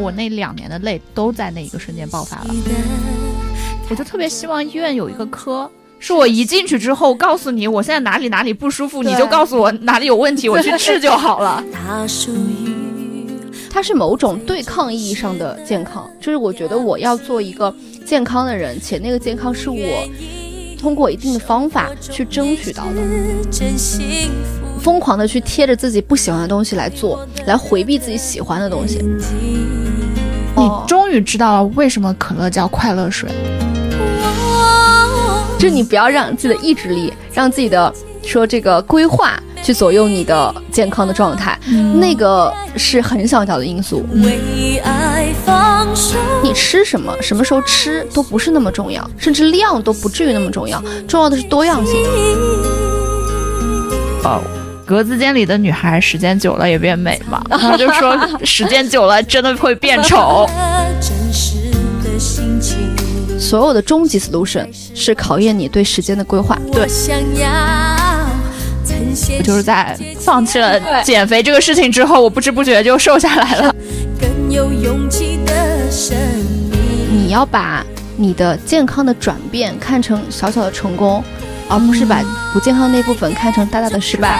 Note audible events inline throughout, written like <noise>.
我那两年的泪都在那一个瞬间爆发了。我就特别希望医院有一个科，是我一进去之后告诉你我现在哪里哪里不舒服，你就告诉我哪里有问题，我去治就好了。<laughs> 它是某种对抗意义上的健康，就是我觉得我要做一个健康的人，且那个健康是我通过一定的方法去争取到的。疯狂的去贴着自己不喜欢的东西来做，来回避自己喜欢的东西。你终于知道了为什么可乐叫快乐水。就你不要让自己的意志力，让自己的说这个规划去左右你的健康的状态，那个是很小小的因素。你吃什么，什么时候吃都不是那么重要，甚至量都不至于那么重要，重要的是多样性。哦，格子间里的女孩时间久了也变美嘛，然 <laughs> 后就说时间久了真的会变丑。所有的终极 solution 是考验你对时间的规划。对，我就是在放弃了减肥这个事情之后，我不知不觉就瘦下来了。你要把你的健康的转变看成小小的成功，而不是把不健康那部分看成大大的失败。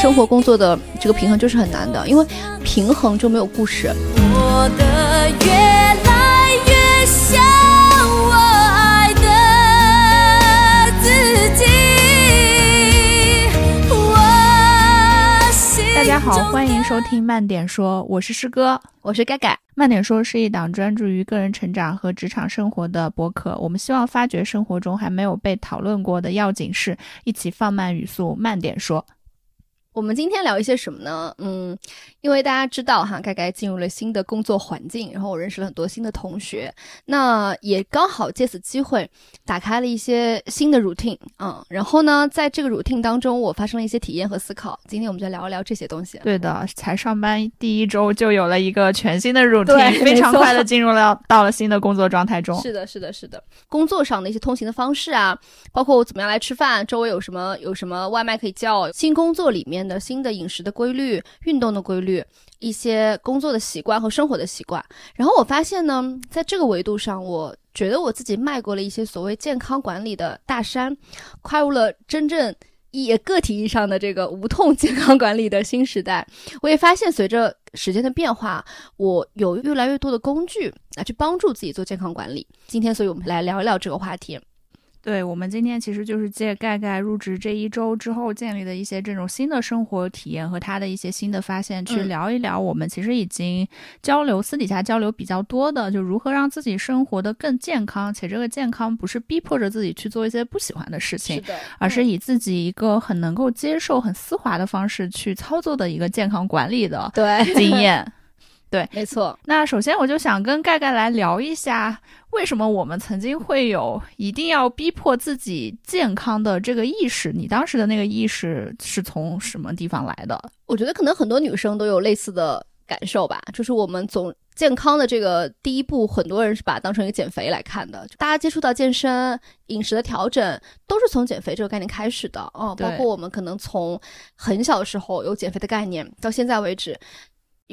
生活工作的这个平衡就是很难的，因为平衡就没有故事。好，欢迎收听慢点说，我是师哥，我是盖盖。慢点说是一档专注于个人成长和职场生活的播客，我们希望发掘生活中还没有被讨论过的要紧事，一起放慢语速，慢点说。我们今天聊一些什么呢？嗯，因为大家知道哈，盖盖进入了新的工作环境，然后我认识了很多新的同学，那也刚好借此机会打开了一些新的 routine，嗯，然后呢，在这个 routine 当中，我发生了一些体验和思考。今天我们就聊一聊这些东西。对的，才上班第一周就有了一个全新的 routine，非常快的进入了到了新的工作状态中。是的，是的，是的。工作上的一些通行的方式啊，包括我怎么样来吃饭，周围有什么有什么外卖可以叫，新工作里面。的新的饮食的规律、运动的规律、一些工作的习惯和生活的习惯，然后我发现呢，在这个维度上，我觉得我自己迈过了一些所谓健康管理的大山，跨入了真正以个体意义上的这个无痛健康管理的新时代。我也发现，随着时间的变化，我有越来越多的工具来去帮助自己做健康管理。今天，所以我们来聊一聊这个话题。对我们今天其实就是借盖盖入职这一周之后建立的一些这种新的生活体验和他的一些新的发现，去聊一聊我们其实已经交流私底下交流比较多的，就如何让自己生活的更健康，且这个健康不是逼迫着自己去做一些不喜欢的事情，而是以自己一个很能够接受、很丝滑的方式去操作的一个健康管理的对。经验。对，没错。那首先我就想跟盖盖来聊一下，为什么我们曾经会有一定要逼迫自己健康的这个意识？你当时的那个意识是从什么地方来的？我觉得可能很多女生都有类似的感受吧，就是我们总健康的这个第一步，很多人是把它当成一个减肥来看的。大家接触到健身、饮食的调整，都是从减肥这个概念开始的哦。包括我们可能从很小的时候有减肥的概念，到现在为止。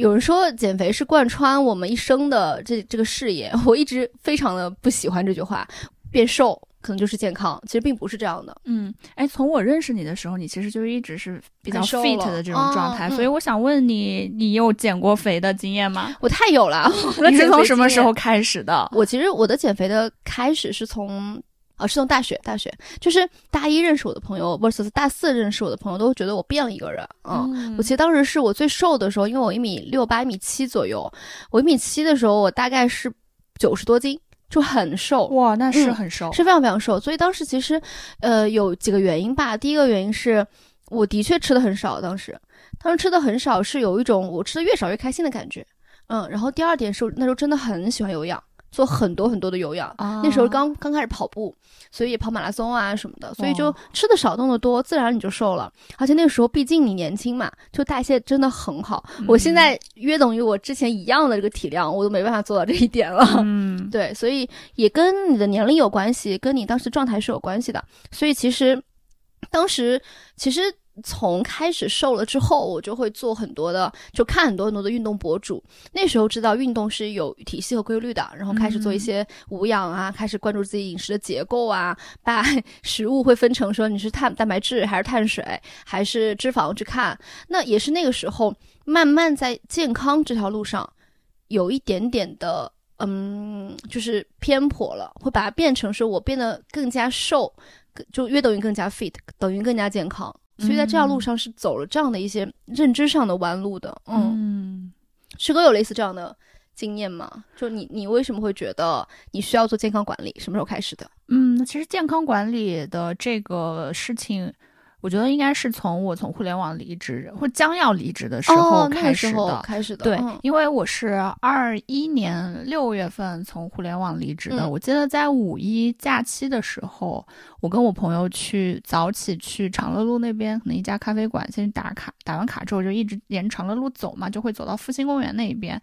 有人说减肥是贯穿我们一生的这这个事业，<laughs> 我一直非常的不喜欢这句话。变瘦可能就是健康，其实并不是这样的。嗯，哎，从我认识你的时候，你其实就一直是比较 fit 的这种状态，所以我想问你，你有减过肥的经验吗？我太有了。<laughs> 你是从什么时候开始的？我其实我的减肥的开始是从。啊，是从大学，大学就是大一认识我的朋友，versus 大四认识我的朋友，都觉得我变了一个人。嗯，我其实当时是我最瘦的时候，因为我一米六八，一米七左右。我一米七的时候，我大概是九十多斤，就很瘦。哇，那是很瘦，是非常非常瘦。所以当时其实，呃，有几个原因吧。第一个原因是，我的确吃的很少，当时，当时吃的很少，是有一种我吃的越少越开心的感觉。嗯，然后第二点是，那时候真的很喜欢有氧。做很多很多的有氧，那时候刚刚开始跑步，所以跑马拉松啊什么的，所以就吃的少，动的多，自然你就瘦了。而且那个时候毕竟你年轻嘛，就代谢真的很好。我现在约等于我之前一样的这个体量，我都没办法做到这一点了。嗯，<laughs> 对，所以也跟你的年龄有关系，跟你当时状态是有关系的。所以其实当时其实从开始瘦了之后，我就会做很多的，就看很多很多的运动博主。那时候知道运动是有体系和规律的，然后开始做一些无氧啊，开始关注自己饮食的结构啊，把 <laughs> 食物会分成说你是碳蛋白质还是碳水还是脂肪去看。那也是那个时候慢慢在健康这条路上有一点点的。嗯，就是偏颇了，会把它变成说我变得更加瘦，就约等于更加 fit，等于更加健康。所以在这条路上是走了这样的一些认知上的弯路的。嗯，师哥有类似这样的经验吗？就你，你为什么会觉得你需要做健康管理？什么时候开始的？嗯，其实健康管理的这个事情。我觉得应该是从我从互联网离职或将要离职的时候开始的，开始的。对，因为我是二一年六月份从互联网离职的。我记得在五一假期的时候，我跟我朋友去早起去长乐路那边，可能一家咖啡馆先去打卡，打完卡之后就一直沿长乐路走嘛，就会走到复兴公园那一边。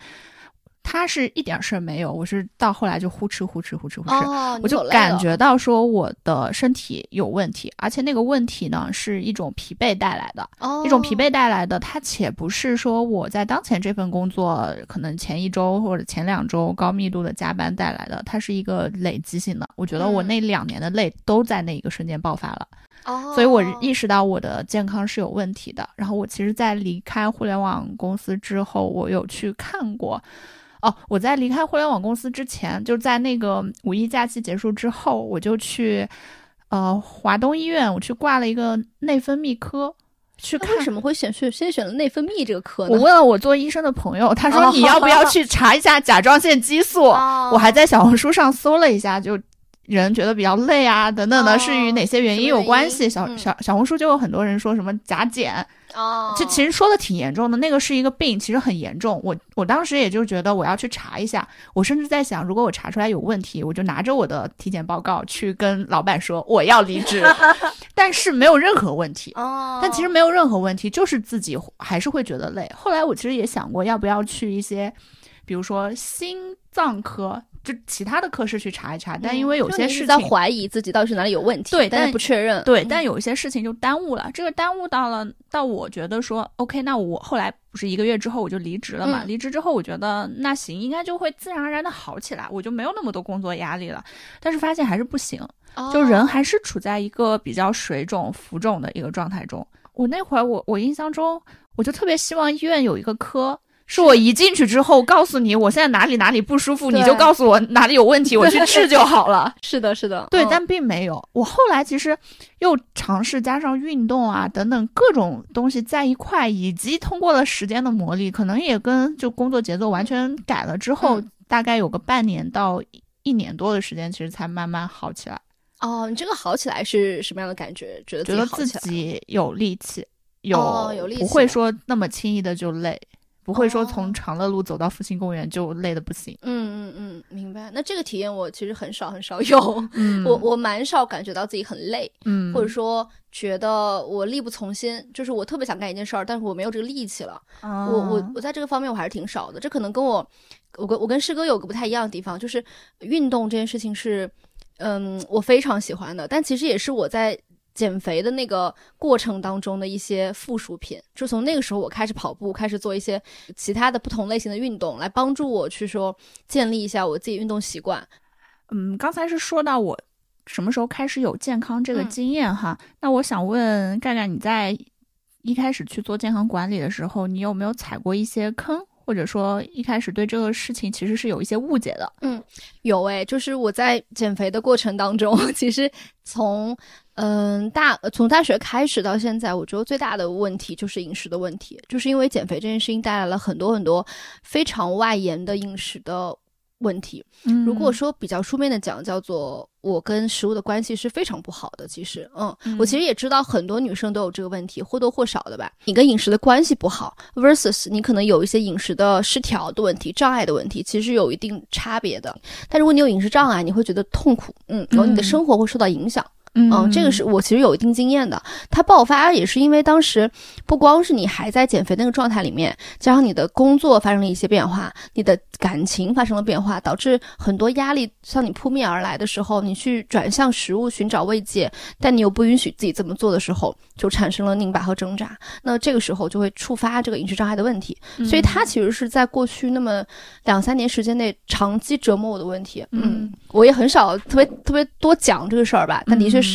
他是一点事儿没有，我是到后来就呼哧呼哧呼哧呼哧，我就感觉到说我的身体有问题，而且那个问题呢是一种疲惫带来的，一种疲惫带来的，它且不是说我在当前这份工作可能前一周或者前两周高密度的加班带来的，它是一个累积性的。我觉得我那两年的累都在那一个瞬间爆发了，所以我意识到我的健康是有问题的。然后我其实，在离开互联网公司之后，我有去看过。哦，我在离开互联网公司之前，就在那个五一假期结束之后，我就去，呃，华东医院，我去挂了一个内分泌科，去看为什么会选去先选了内分泌这个科呢？我问了我做医生的朋友，他说你要不要 <laughs> 去查一下甲状腺激素？我还在小红书上搜了一下，就人觉得比较累啊等等的，是与哪些原因有关系？小小小红书就有很多人说什么甲减。哦，这其实说的挺严重的，那个是一个病，其实很严重。我我当时也就觉得我要去查一下，我甚至在想，如果我查出来有问题，我就拿着我的体检报告去跟老板说我要离职，<laughs> 但是没有任何问题。哦，但其实没有任何问题，就是自己还是会觉得累。后来我其实也想过，要不要去一些，比如说心脏科。就其他的科室去查一查，但因为有些事情在怀疑自己到底是哪里有问题，对，但是不确认，对，但有一些事情就耽误了。这个耽误到了，到我觉得说，OK，那我后来不是一个月之后我就离职了嘛？离职之后，我觉得那行，应该就会自然而然的好起来，我就没有那么多工作压力了。但是发现还是不行，就人还是处在一个比较水肿、浮肿的一个状态中。我那会儿，我我印象中，我就特别希望医院有一个科。是我一进去之后，告诉你我现在哪里哪里不舒服，你就告诉我哪里有问题，<laughs> 我去治就好了。是的，是的，对，但并没有。我后来其实又尝试加上运动啊等等各种东西在一块，以及通过了时间的磨砺，可能也跟就工作节奏完全改了之后，大概有个半年到一年多的时间，其实才慢慢好起来。哦，你这个好起来是什么样的感觉？觉得觉得自己有力气，有有力气，不会说那么轻易的就累。不会说从长乐路走到复兴公园就累得不行。嗯嗯嗯，明白。那这个体验我其实很少很少有，<laughs> 我我蛮少感觉到自己很累，嗯，或者说觉得我力不从心，就是我特别想干一件事儿，但是我没有这个力气了。我我我在这个方面我还是挺少的。这可能跟我我跟我跟师哥有个不太一样的地方，就是运动这件事情是，嗯，我非常喜欢的，但其实也是我在。减肥的那个过程当中的一些附属品，就从那个时候我开始跑步，开始做一些其他的不同类型的运动，来帮助我去说建立一下我自己运动习惯。嗯，刚才是说到我什么时候开始有健康这个经验哈，那我想问盖盖，你在一开始去做健康管理的时候，你有没有踩过一些坑？或者说一开始对这个事情其实是有一些误解的。嗯，有诶，就是我在减肥的过程当中，<laughs> 其实从嗯大从大学开始到现在，我觉得最大的问题就是饮食的问题，就是因为减肥这件事情带来了很多很多非常外延的饮食的。问题，如果说比较书面的讲，叫做我跟食物的关系是非常不好的。其实，嗯，我其实也知道很多女生都有这个问题，或多或少的吧。你跟饮食的关系不好，versus 你可能有一些饮食的失调的问题、障碍的问题，其实有一定差别的。但如果你有饮食障碍，你会觉得痛苦，嗯，然后你的生活会受到影响。嗯，这个是我其实有一定经验的。它爆发也是因为当时不光是你还在减肥那个状态里面，加上你的工作发生了一些变化，你的感情发生了变化，导致很多压力向你扑面而来的时候，你去转向食物寻找慰藉，但你又不允许自己这么做的时候，就产生了拧巴和挣扎。那这个时候就会触发这个饮食障碍的问题。所以它其实是在过去那么两三年时间内长期折磨我的问题。嗯，我也很少特别特别多讲这个事儿吧，但的确是。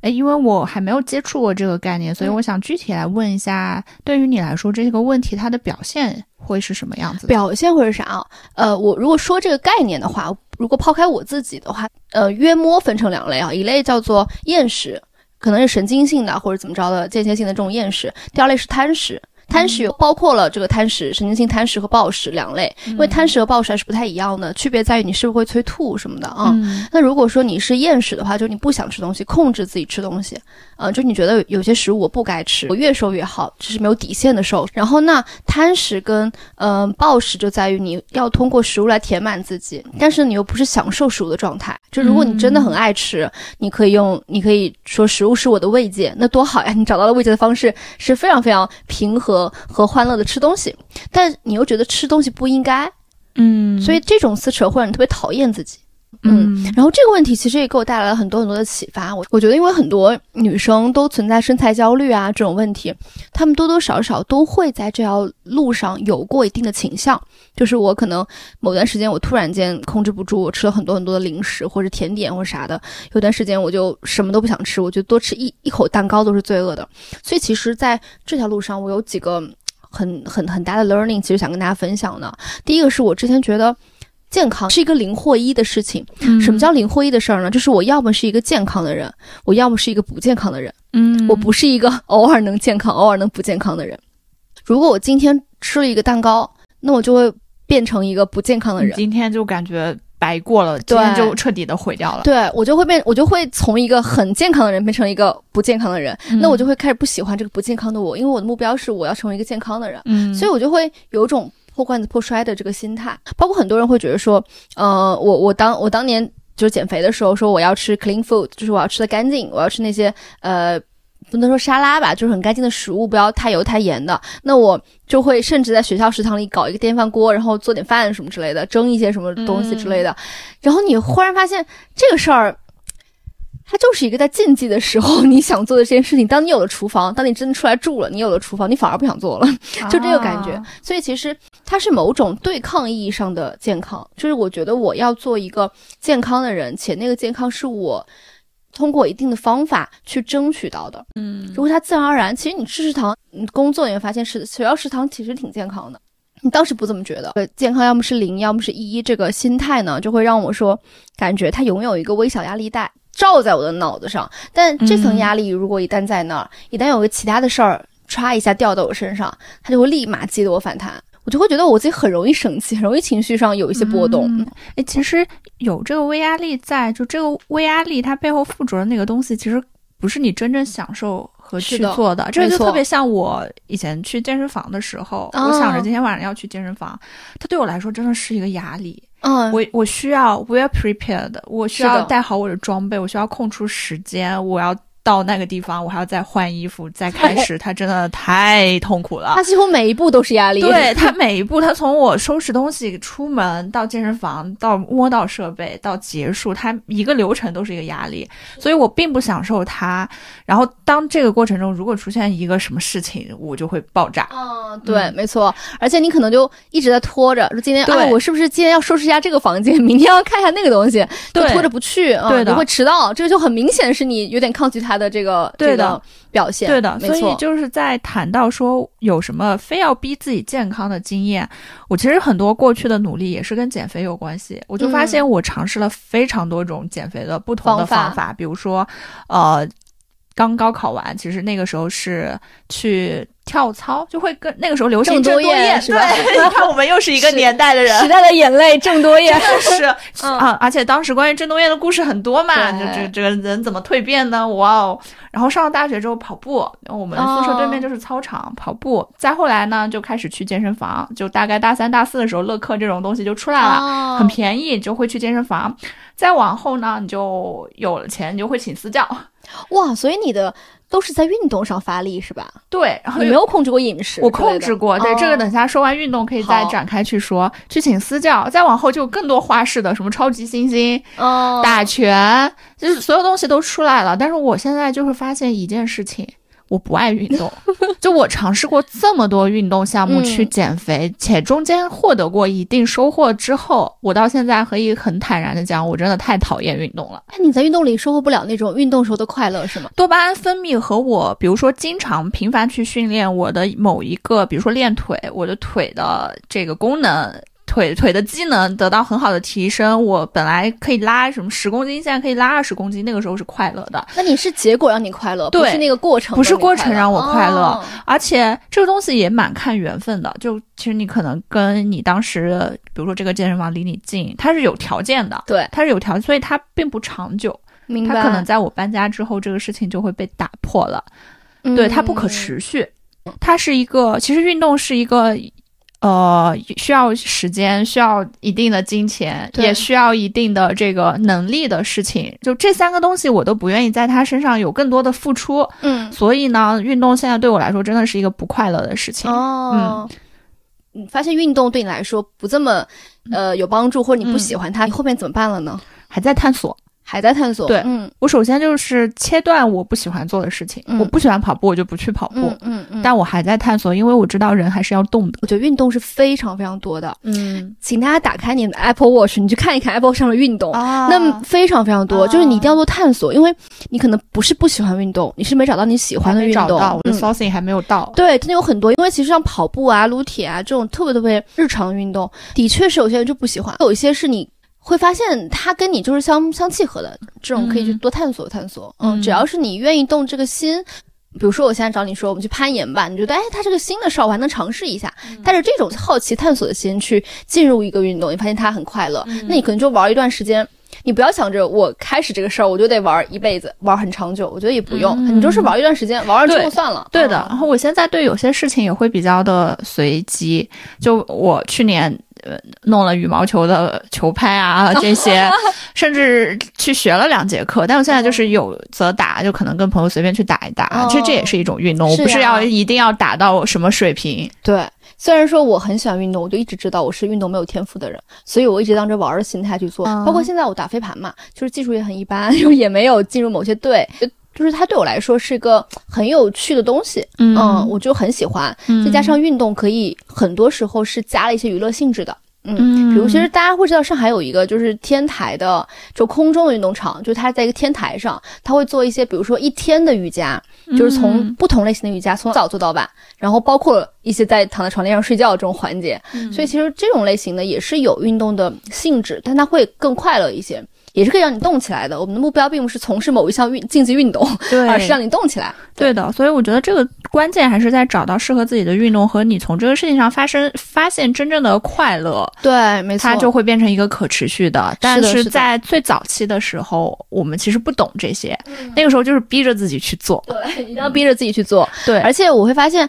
哎，因为我还没有接触过这个概念，所以我想具体来问一下，对于你来说，这个问题它的表现会是什么样子？表现会是啥啊？呃，我如果说这个概念的话，如果抛开我自己的话，呃，约摸分成两类啊，一类叫做厌食，可能是神经性的或者怎么着的间歇性的这种厌食；第二类是贪食。贪食有包括了这个贪食、神经性贪食和暴食两类，因为贪食和暴食还是不太一样的，区别在于你是不是会催吐什么的啊。那如果说你是厌食的话，就是你不想吃东西，控制自己吃东西，啊，就你觉得有些食物我不该吃，我越瘦越好，这是没有底线的瘦。然后那贪食跟嗯暴食就在于你要通过食物来填满自己，但是你又不是享受食物的状态。就如果你真的很爱吃，你可以用，你可以说食物是我的慰藉，那多好呀！你找到了慰藉的方式是非常非常平和。和欢乐的吃东西，但你又觉得吃东西不应该，嗯，所以这种撕扯会让你特别讨厌自己。嗯，然后这个问题其实也给我带来了很多很多的启发。我我觉得，因为很多女生都存在身材焦虑啊这种问题，她们多多少少都会在这条路上有过一定的倾向。就是我可能某段时间我突然间控制不住，我吃了很多很多的零食或者甜点或者啥的，有段时间我就什么都不想吃，我觉得多吃一一口蛋糕都是罪恶的。所以其实在这条路上，我有几个很很很大的 learning，其实想跟大家分享的。第一个是我之前觉得。健康是一个零或一的事情。什么叫零或一的事儿呢？就是我要么是一个健康的人，我要么是一个不健康的人。嗯，我不是一个偶尔能健康、偶尔能不健康的人。如果我今天吃了一个蛋糕，那我就会变成一个不健康的人。今天就感觉白过了，今天就彻底的毁掉了。对我就会变，我就会从一个很健康的人变成一个不健康的人。那我就会开始不喜欢这个不健康的我，因为我的目标是我要成为一个健康的人。嗯，所以我就会有种。破罐子破摔的这个心态，包括很多人会觉得说，呃，我我当我当年就是减肥的时候，说我要吃 clean food，就是我要吃的干净，我要吃那些呃，不能说沙拉吧，就是很干净的食物，不要太油太盐的。那我就会甚至在学校食堂里搞一个电饭锅，然后做点饭什么之类的，蒸一些什么东西之类的。然后你忽然发现这个事儿。它就是一个在禁忌的时候 <laughs> 你想做的这件事情。当你有了厨房，当你真的出来住了，你有了厨房，你反而不想做了，<laughs> 就这个感觉。所以其实它是某种对抗意义上的健康，就是我觉得我要做一个健康的人，且那个健康是我通过一定的方法去争取到的。嗯，如果它自然而然，其实你吃食堂，你工作你会发现食学校食堂其实挺健康的。你当时不这么觉得？健康要么是零，要么是一，这个心态呢，就会让我说，感觉它拥有一个微小压力带。罩在我的脑子上，但这层压力如果一旦在那儿，一旦有个其他的事儿歘一下掉到我身上，它就会立马激得我反弹，我就会觉得我自己很容易生气，<laughs> 很容易情绪上有一些波动。哎，其实有这个微压力在，就这个微压力它背后附着的那个东西，其实不是你真正享受和去做的。这个就特别像我以前去健身房的时候，我想着今天晚上要去健身房，它对我来说真的是一个压力。嗯，我我需要 well prepared，我需要带好我的装备，我需要空出时间，我要。到那个地方，我还要再换衣服，再开始，他真的太痛苦了。<laughs> 他几乎每一步都是压力。对他每一步，他从我收拾东西出门到健身房，到摸到设备，到结束，他一个流程都是一个压力。所以我并不享受他。然后当这个过程中如果出现一个什么事情，我就会爆炸。嗯，对，没错。而且你可能就一直在拖着，说今天啊，我是不是今天要收拾一下这个房间，明天要看一下那个东西，就拖着不去，对的，会迟到。这个就很明显是你有点抗拒他。他的这个对的表现，对的，所以就是在谈到说有什么非要逼自己健康的经验，我其实很多过去的努力也是跟减肥有关系。我就发现我尝试了非常多种减肥的不同的方法，比如说，呃，刚高考完，其实那个时候是去跳操，就会跟那个时候流行郑多燕，对，<laughs> 你看我们又是一个年代的人，时代的眼泪，郑多燕是啊，而且当时关于郑多燕的故事很多嘛，就这这个人怎么蜕变呢？哇哦！然后上了大学之后跑步，我们宿舍对面就是操场，跑步。再后来呢，就开始去健身房，就大概大三大四的时候，乐课这种东西就出来了，很便宜，就会去健身房。再往后呢，你就有了钱，你就会请私教。哇，所以你的都是在运动上发力是吧？对，然后你没有控制过饮食，我控制过。对，这个等下说完运动可以再展开去说。去请私教，再往后就更多花式的，什么超级猩猩，打拳，就是所有东西都出来了。但是我现在就是发现一件事情。我不爱运动，<laughs> 就我尝试过这么多运动项目去减肥，且中间获得过一定收获之后，我到现在可以很坦然的讲，我真的太讨厌运动了。那，你在运动里收获不了那种运动时候的快乐是吗？多巴胺分泌和我，比如说经常频繁去训练我的某一个，比如说练腿，我的腿的这个功能。腿腿的机能得到很好的提升，我本来可以拉什么十公斤，现在可以拉二十公斤，那个时候是快乐的。那你是结果让你快乐，不是那个过程，不是过程让我快乐。而且这个东西也蛮看缘分的，就其实你可能跟你当时，比如说这个健身房离你近，它是有条件的，对，它是有条件，所以它并不长久。明白。它可能在我搬家之后，这个事情就会被打破了。对，它不可持续。它是一个，其实运动是一个。呃，需要时间，需要一定的金钱，也需要一定的这个能力的事情。就这三个东西，我都不愿意在他身上有更多的付出。嗯，所以呢，运动现在对我来说真的是一个不快乐的事情。哦，嗯，发现运动对你来说不这么呃有帮助，或者你不喜欢它，你后面怎么办了呢？还在探索。还在探索。对，嗯，我首先就是切断我不喜欢做的事情。我不喜欢跑步，我就不去跑步。嗯嗯。但我还在探索，因为我知道人还是要动的。我觉得运动是非常非常多的。嗯，请大家打开你的 Apple Watch，你去看一看 Apple 上的运动。啊。那非常非常多，就是你一定要做探索，因为你可能不是不喜欢运动，你是没找到你喜欢的运动。找到，我的 sourcing 还没有到。对，真的有很多，因为其实像跑步啊、撸铁啊这种特别特别日常的运动，的确是有些人就不喜欢，有一些是你。会发现它跟你就是相相契合的，这种可以去多探索探索。嗯，只要是你愿意动这个心，比如说我现在找你说我们去攀岩吧，你觉得哎，它这个新的事儿我还能尝试一下，带着这种好奇探索的心去进入一个运动，你发现它很快乐，那你可能就玩一段时间。你不要想着我开始这个事儿我就得玩一辈子，玩很长久，我觉得也不用，你就是玩一段时间，玩完之后算了。对的。然后我现在对有些事情也会比较的随机，就我去年。呃，弄了羽毛球的球拍啊，这些，<laughs> 甚至去学了两节课。但我现在就是有则打，就可能跟朋友随便去打一打。其实这也是一种运动，我不是要一定要打到什么水平。对，虽然说我很喜欢运动，我就一直知道我是运动没有天赋的人，所以我一直当着玩的心态去做。包括现在我打飞盘嘛，就是技术也很一般，<laughs> 也没有进入某些队。就是它对我来说是一个很有趣的东西，嗯，我就很喜欢。再加上运动可以很多时候是加了一些娱乐性质的，嗯，比如其实大家会知道上海有一个就是天台的，就空中的运动场，就是它在一个天台上，它会做一些比如说一天的瑜伽，就是从不同类型的瑜伽从早做到晚，然后包括一些在躺在床垫上睡觉这种环节，所以其实这种类型的也是有运动的性质，但它会更快乐一些。也是可以让你动起来的。我们的目标并不是从事某一项运竞技运动，而是让你动起来。对的，所以我觉得这个关键还是在找到适合自己的运动和你从这个事情上发生发现真正的快乐。对，没错，它就会变成一个可持续的。但是在最早期的时候，我们其实不懂这些，那个时候就是逼着自己去做。对，一定要逼着自己去做。对，而且我会发现。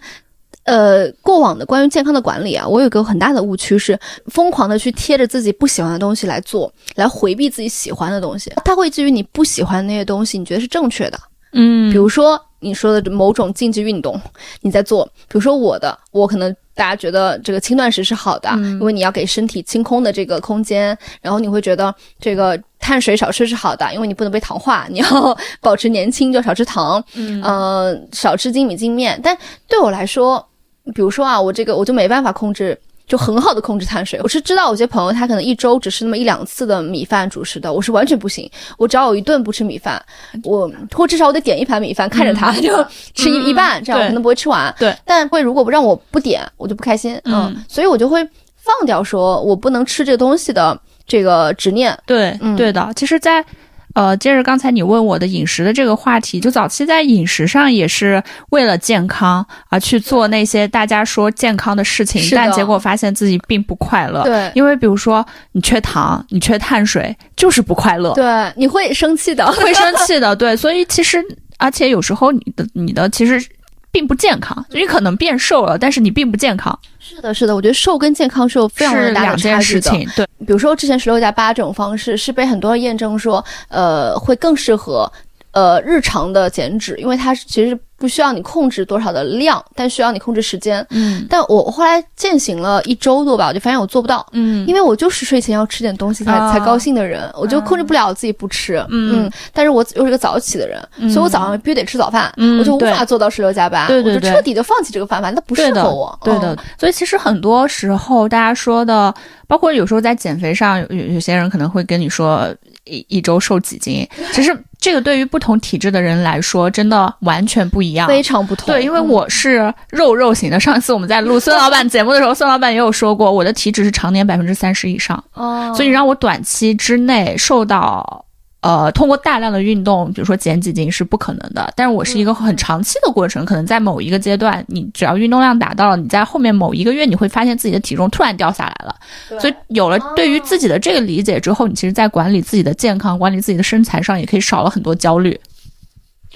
呃，过往的关于健康的管理啊，我有个很大的误区是疯狂的去贴着自己不喜欢的东西来做，来回避自己喜欢的东西。它会基于你不喜欢那些东西，你觉得是正确的。嗯，比如说你说的某种竞技运动，你在做，比如说我的，我可能大家觉得这个轻断食是好的，因为你要给身体清空的这个空间，然后你会觉得这个碳水少吃是好的，因为你不能被糖化，你要 <laughs> 保持年轻，就少吃糖，嗯，少吃精米精面。但对我来说，比如说啊，我这个我就没办法控制，就很好的控制碳水。<laughs> 我是知道有些朋友他可能一周只吃那么一两次的米饭主食的，我是完全不行。我只要有一顿不吃米饭，我或至少我得点一盘米饭，看着他就吃一 <laughs> 一半，这样我可能不会吃完。对，但会如果不让我不点，我就不开心。嗯，所以我就会放掉说我不能吃这个东西的这个执念。对，对的。其实，在呃，接着刚才你问我的饮食的这个话题，就早期在饮食上也是为了健康而去做那些大家说健康的事情，但结果发现自己并不快乐。对，因为比如说你缺糖，你缺碳水，就是不快乐。对，你会生气的，会生气的。对，所以其实，而且有时候你的你的其实。并不健康，你可能变瘦了，但是你并不健康。是的，是的，我觉得瘦跟健康是有非常大的差距的。对，比如说之前十六加八这种方式是被很多人验证说，呃，会更适合呃日常的减脂，因为它其实。不需要你控制多少的量，但需要你控制时间。嗯，但我后来践行了一周多吧，我就发现我做不到。嗯，因为我就是睡前要吃点东西才才高兴的人，我就控制不了自己不吃。嗯，但是我又是个早起的人，所以我早上必须得吃早饭，我就无法做到十六加八。对对对，我就彻底的放弃这个方法，那不适合我。对的，所以其实很多时候大家说的，包括有时候在减肥上，有有些人可能会跟你说一一周瘦几斤，其实。这个对于不同体质的人来说，真的完全不一样，非常不同。对，因为我是肉肉型的。上一次我们在录孙老板节目的时候，孙老板也有说过，我的体脂是常年百分之三十以上。哦，所以让我短期之内瘦到。呃，通过大量的运动，比如说减几斤是不可能的。但是我是一个很长期的过程，可能在某一个阶段，你只要运动量达到了，你在后面某一个月，你会发现自己的体重突然掉下来了。所以有了对于自己的这个理解之后，你其实，在管理自己的健康、管理自己的身材上，也可以少了很多焦虑。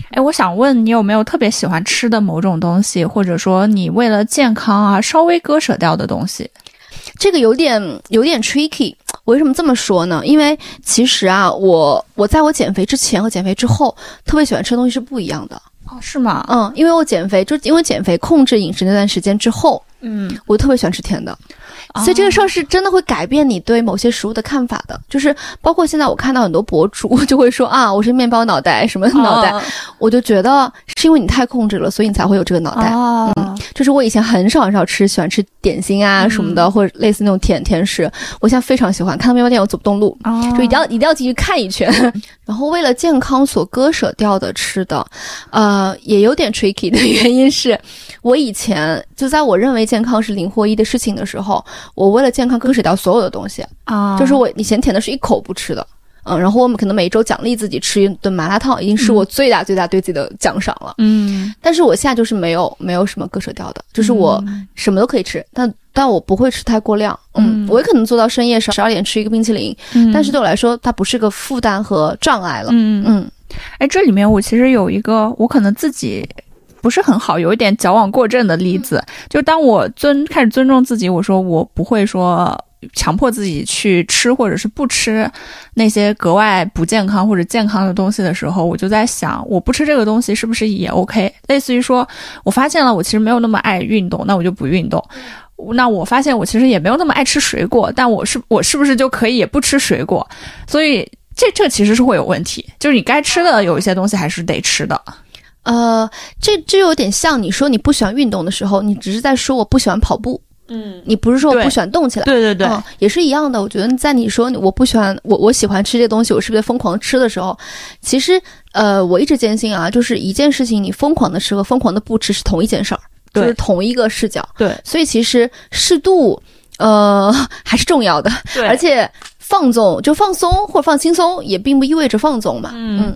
哎，我想问你有没有特别喜欢吃的某种东西，或者说你为了健康啊稍微割舍掉的东西？这个有点有点 tricky。我为什么这么说呢？因为其实啊，我我在我减肥之前和减肥之后，特别喜欢吃的东西是不一样的。哦，是吗？嗯，因为我减肥，就因为减肥控制饮食那段时间之后，嗯，我特别喜欢吃甜的。所以这个事儿是真的会改变你对某些食物的看法的，就是包括现在我看到很多博主就会说啊，我是面包脑袋什么脑袋，我就觉得是因为你太控制了，所以你才会有这个脑袋。嗯，就是我以前很少很少吃，喜欢吃点心啊什么的，或者类似那种甜甜食，我现在非常喜欢。看到面包店我走不动路，就一定要一定要进去看一圈。<laughs> 然后为了健康所割舍掉的吃的，呃，也有点 tricky 的原因是，我以前就在我认为健康是零或一的事情的时候。我为了健康割舍掉所有的东西。啊，就是我以前甜的是一口不吃的，嗯，然后我们可能每一周奖励自己吃一顿麻辣烫，已经是我最大最大对自己的奖赏了，嗯，但是我现在就是没有没有什么割舍掉的，就是我什么都可以吃，但但我不会吃太过量，嗯，我也可能做到深夜十十二点吃一个冰淇淋，但是对我来说它不是个负担和障碍了，嗯。嗯，哎，这里面我其实有一个我可能自己。不是很好，有一点矫枉过正的例子。就当我尊开始尊重自己，我说我不会说强迫自己去吃或者是不吃那些格外不健康或者健康的东西的时候，我就在想，我不吃这个东西是不是也 OK？类似于说，我发现了我其实没有那么爱运动，那我就不运动。那我发现我其实也没有那么爱吃水果，但我是我是不是就可以也不吃水果？所以这这其实是会有问题，就是你该吃的有一些东西还是得吃的。呃，这这有点像你说你不喜欢运动的时候，你只是在说我不喜欢跑步，嗯，你不是说我不喜欢动起来，对对对，也是一样的。我觉得在你说我不喜欢我我喜欢吃这些东西，我是不是疯狂吃的时候，其实呃，我一直坚信啊，就是一件事情你疯狂的吃和疯狂的不吃是同一件事儿，就是同一个视角，对，所以其实适度呃 <laughs> 还是重要的，对，而且放纵就放松或者放轻松也并不意味着放纵嘛，嗯。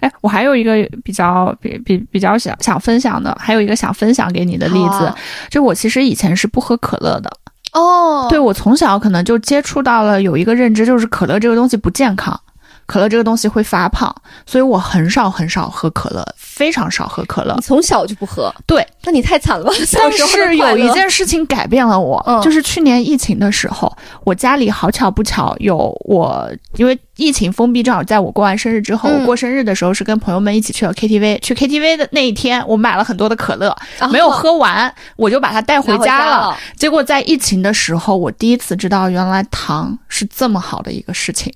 哎，我还有一个比较比比比较想想分享的，还有一个想分享给你的例子，就我其实以前是不喝可乐的。哦，对我从小可能就接触到了有一个认知，就是可乐这个东西不健康。可乐这个东西会发胖，所以我很少很少喝可乐，非常少喝可乐。你从小就不喝？对，那你太惨了？<laughs> 但是有一件事情改变了我，就是去年疫情的时候，我家里好巧不巧有我，因为疫情封闭，正好在我过完生日之后，我过生日的时候是跟朋友们一起去了 KTV，去 KTV 的那一天，我买了很多的可乐，没有喝完，我就把它带回家了。结果在疫情的时候，我第一次知道原来糖是这么好的一个事情。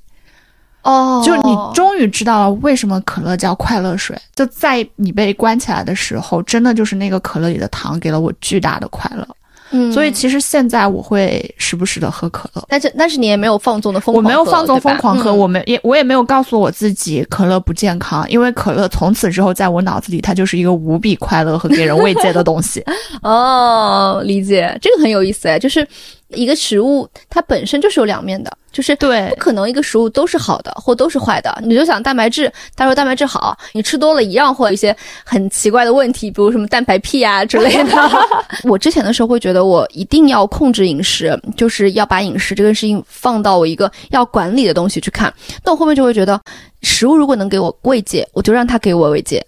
哦，就你终于知道了为什么可乐叫快乐水。就在你被关起来的时候，真的就是那个可乐里的糖给了我巨大的快乐。嗯，所以其实现在我会时不时的喝可乐，但是但是你也没有放纵的疯狂，我没有放纵疯狂喝，我没也我也没有告诉我自己可乐不健康，因为可乐从此之后在我脑子里它就是一个无比快乐和给人慰藉的东西。<laughs> 哦，理解，这个很有意思哎，就是一个食物它本身就是有两面的。就是对不可能一个食物都是好的或都是坏的。你就想蛋白质，他说蛋白质好，你吃多了一样会有一些很奇怪的问题，比如什么蛋白屁啊之类的。<laughs> 我之前的时候会觉得我一定要控制饮食，就是要把饮食这个事情放到我一个要管理的东西去看。那我后面就会觉得，食物如果能给我慰藉，我就让它给我慰藉。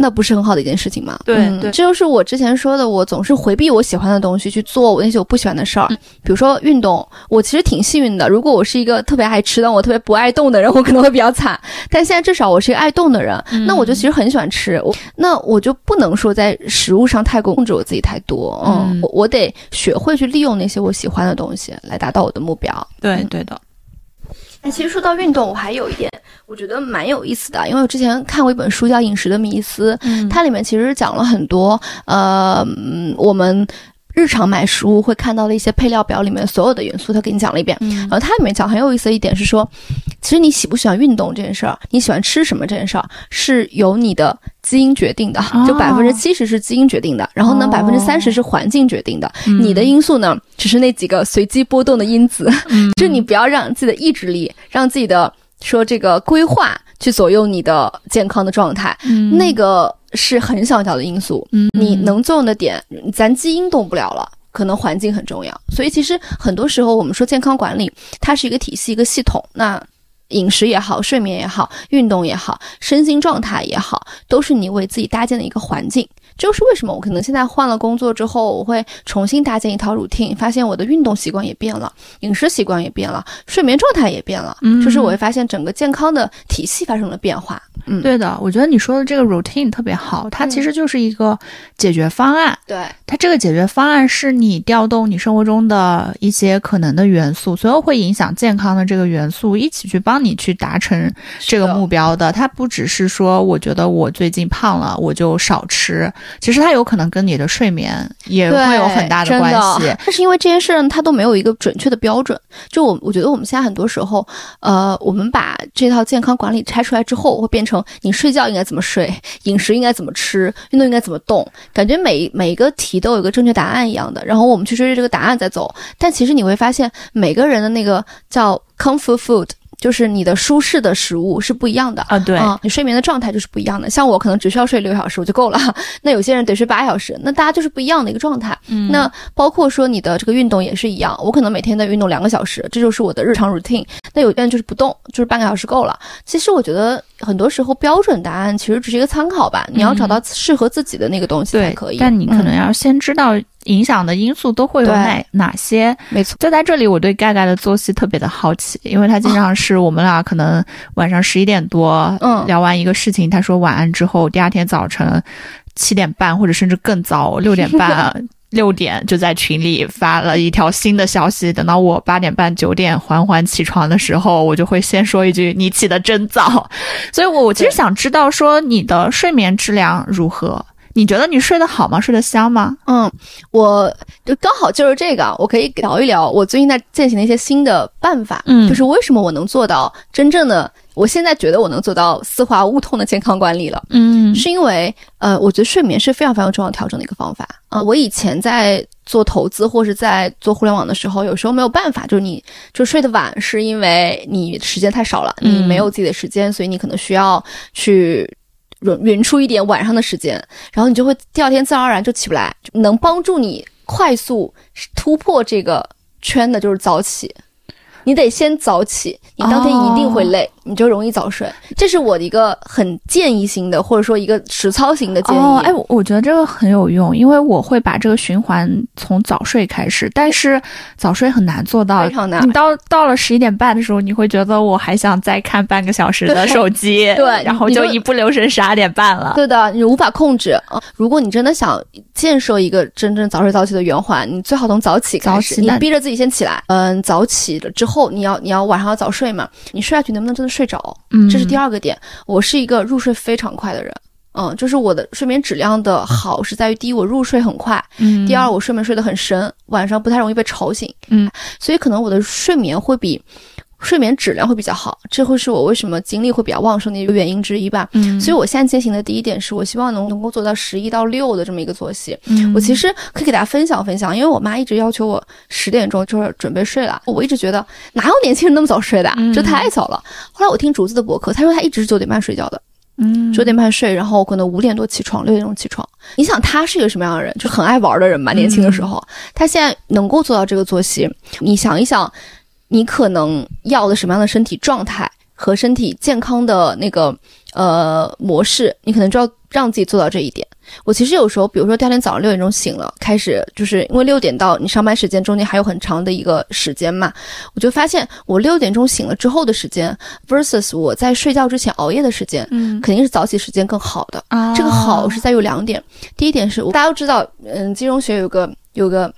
那不是很好的一件事情吗？对嗯对这就是我之前说的，我总是回避我喜欢的东西，去做我那些我不喜欢的事儿。比如说运动，我其实挺幸运的。如果我是一个特别爱吃但我特别不爱动的人，我可能会比较惨。但现在至少我是一个爱动的人，那我就其实很喜欢吃。我那我就不能说在食物上太过控制我自己太多。嗯，嗯我我得学会去利用那些我喜欢的东西来达到我的目标。对对的，哎，其实说到运动，我还有一点我觉得蛮有意思的，因为我之前看过一本书叫《饮食的迷思》，嗯它里面其实讲了很多呃，嗯我们日常买食物会看到的一些配料表里面所有的元素，他给你讲了一遍。嗯。然后它里面讲很有意思的一点是说，其实你喜不喜欢运动这件事儿，你喜欢吃什么这件事儿，是由你的基因决定的，就百分之七十是基因决定的，然后呢哦。百分之三十是环境决定的，嗯。你的因素呢只是那几个随机波动的因子，嗯。就你不要让自己的意志力，让自己的说这个规划去左右你的健康的状态，嗯。那个是很小很小的因素。嗯你能作用的点，咱基因动不了了。可能环境很重要，所以其实很多时候我们说健康管理，它是一个体系、一个系统。那饮食也好，睡眠也好，运动也好，身心状态也好，都是你为自己搭建的一个环境。这就是为什么我可能现在换了工作之后，我会重新搭建一套 routine，发现我的运动习惯也变了，饮食习惯也变了，睡眠状态也变了。嗯就是我会发现整个健康的体系发生了变化。嗯，对的，我觉得你说的这个 routine 特别好，它其实就是一个解决方案。对，它这个解决方案是你调动你生活中的一些可能的元素，所有会影响健康的这个元素，一起去帮你去达成这个目标的。它不只是说，我觉得我最近胖了，我就少吃，其实它有可能跟你的睡眠也会有很大的关系。但是因为这些事呢，它都没有一个准确的标准。就我我觉得我们现在很多时候，呃，我们把这套健康管理拆出来之后，会变成你睡觉应该怎么睡，饮食应该怎么吃，运动应该怎么动，感觉每每一个题都有一个正确答案一样的。然后我们去追着这个答案在走，但其实你会发现，每个人的那个叫 comfort food。就是你的舒适的食物是不一样的啊对啊，你睡眠的状态就是不一样的。像我可能只需要睡六小时我就够了，<laughs> 那有些人得睡八小时，那大家就是不一样的一个状态。嗯那包括说你的这个运动也是一样，我可能每天在运动两个小时，这就是我的日常 routine。那有些人就是不动，就是半个小时够了。其实我觉得很多时候标准答案其实只是一个参考吧，你要找到适合自己的那个东西才可以。但你可能嗯要先知道影响的因素都会有哪哪些。没错，就在这里，我对盖盖的作息特别的好奇，因为他经常是我们俩可能晚上十一点多，嗯聊完一个事情，他说晚安之后，第二天早晨七点半或者甚至更早 <laughs> 六点半。六点就在群里发了一条新的消息，等到我八点半九点缓缓起床的时候，我就会先说一句：“你起得真早。”所以我，我其实想知道说你的睡眠质量如何？你觉得你睡得好吗？睡得香吗？嗯，我就刚好就是这个，我可以聊一聊我最近在践行的一些新的办法。嗯就是为什么我能做到真正的，我现在觉得我能做到丝滑无痛的健康管理了。嗯是因为呃，我觉得睡眠是非常非常重要调整的一个方法啊、我以前在做投资或是在做互联网的时候，有时候没有办法，就是你就睡得晚，是因为你时间太少了，你嗯没有自己的时间，所以你可能需要去。匀匀出一点晚上的时间，然后你就会第二天自然而然就起不来。能帮助你快速突破这个圈的就是早起。你得先早起，你当天一定会累，你就容易早睡。这是我的一个很建议性的，或者说一个实操型的建议。哦，哎，我我觉得这个很有用，因为我会把这个循环从早睡开始，但是早睡很难做到，非常难你到到了十一点半的时候，你会觉得我还想再看半个小时的手机，对然后就就一不留神十二点半了。对的，你无法控制啊。如果你真的想建设一个真正早睡早起的圆环，你最好从早起开始，早起你逼着自己先起来。嗯，早起了之后，你要你要晚上要早睡嘛，你睡下去能不能真的睡着？嗯，这是第二个点。我是一个入睡非常快的人。嗯，就是我的睡眠质量的好是在于，第一，我入睡很快；嗯，第二，我睡眠睡得很深，晚上不太容易被吵醒。嗯，所以可能我的睡眠会比睡眠质量会比较好，这会是我为什么精力会比较旺盛的一个原因之一吧。嗯，所以我现在进行的第一点是我希望能能够做到十一到六的这么一个作息。嗯我其实可以给大家分享分享，因为我妈一直要求我十点钟就是准备睡了，我一直觉得哪有年轻人那么早睡的这太早了。后来我听竹子的博客，她说她一直是九点半睡觉的，嗯九点半睡，然后可能五点多起床，六点钟起床。你想他是一个什么样的人？就很爱玩的人嘛，年轻的时候，他现在能够做到这个作息，你想一想，你可能要的什么样的身体状态和身体健康的那个呃模式，你可能就要让自己做到这一点。我其实有时候，比如说第二天早上六点钟醒了，开始就是因为六点到你上班时间中间还有很长的一个时间嘛，我就发现我六点钟醒了之后的时间 versus 我在睡觉之前熬夜的时间，嗯肯定是早起时间更好的。啊这个好是在于两点，第一点是大家都知道，嗯，金融学有个有个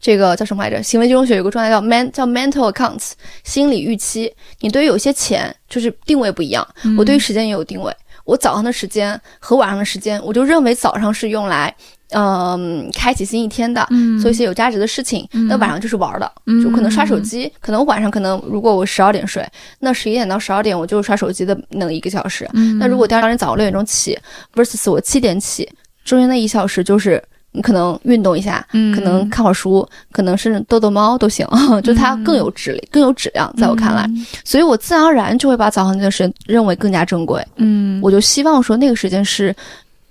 这个叫什么来着？行为金融学有个状态叫 man 叫 mental accounts，心理预期。你对于有些钱就是定位不一样，嗯我对于时间也有定位。我早上的时间和晚上的时间，我就认为早上是用来，嗯、开启新一天的，嗯做一些有价值的事情。嗯那晚上就是玩儿的，嗯就可能刷手机。可能晚上可能如果我十二点睡，那十一点到十二点我就是刷手机的那一个小时。嗯那如果第二天早上六点钟起，versus 我七点起，中间那一小时就是你可能运动一下，嗯。可能看会儿书，可能是逗逗猫都行，<laughs> 就它更有质力、更有质量，在我看来，所以我自然而然就会把早上那段时间认为更加珍贵。嗯。我就希望说那个时间是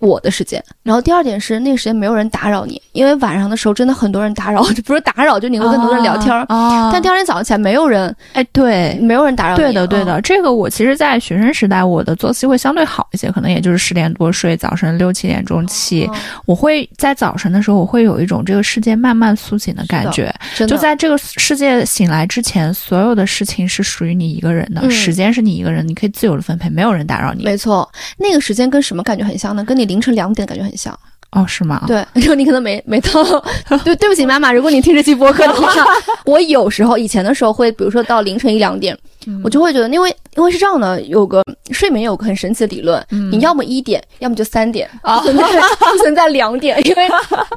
我的时间。然后第二点是那个时间没有人打扰你，因为晚上的时候真的很多人打扰，<laughs> 就不是打扰，就你会跟很多人聊天儿。啊，但第二天早上起来，没有人，哎对。没有人打扰你。对的，对嗯的，这个我其实，在学生时代，我的作息会相对好一些，可能也就是十点多睡，早晨六七点钟起。嗯我会在早晨的时候，我会有一种这个世界慢慢苏醒的感觉。就在这个世界醒来之前，所有的事情是属于你一个人的，嗯时间是你一个人，你可以自由的分配，没有人打扰你。没错，那个时间跟什么感觉很像呢？跟你凌晨两点的感觉很像。哦，是吗？对，<laughs> 然后你可能没没到，<laughs> 对，对不起妈妈，如果你听这期播客的话，<laughs> 我有时候以前的时候会，比如说到凌晨一两点，嗯我就会觉得，因为因为是这样的，有个睡眠有个很神奇的理论，嗯你要么一点，要么就三点，不存在不存在两点，因为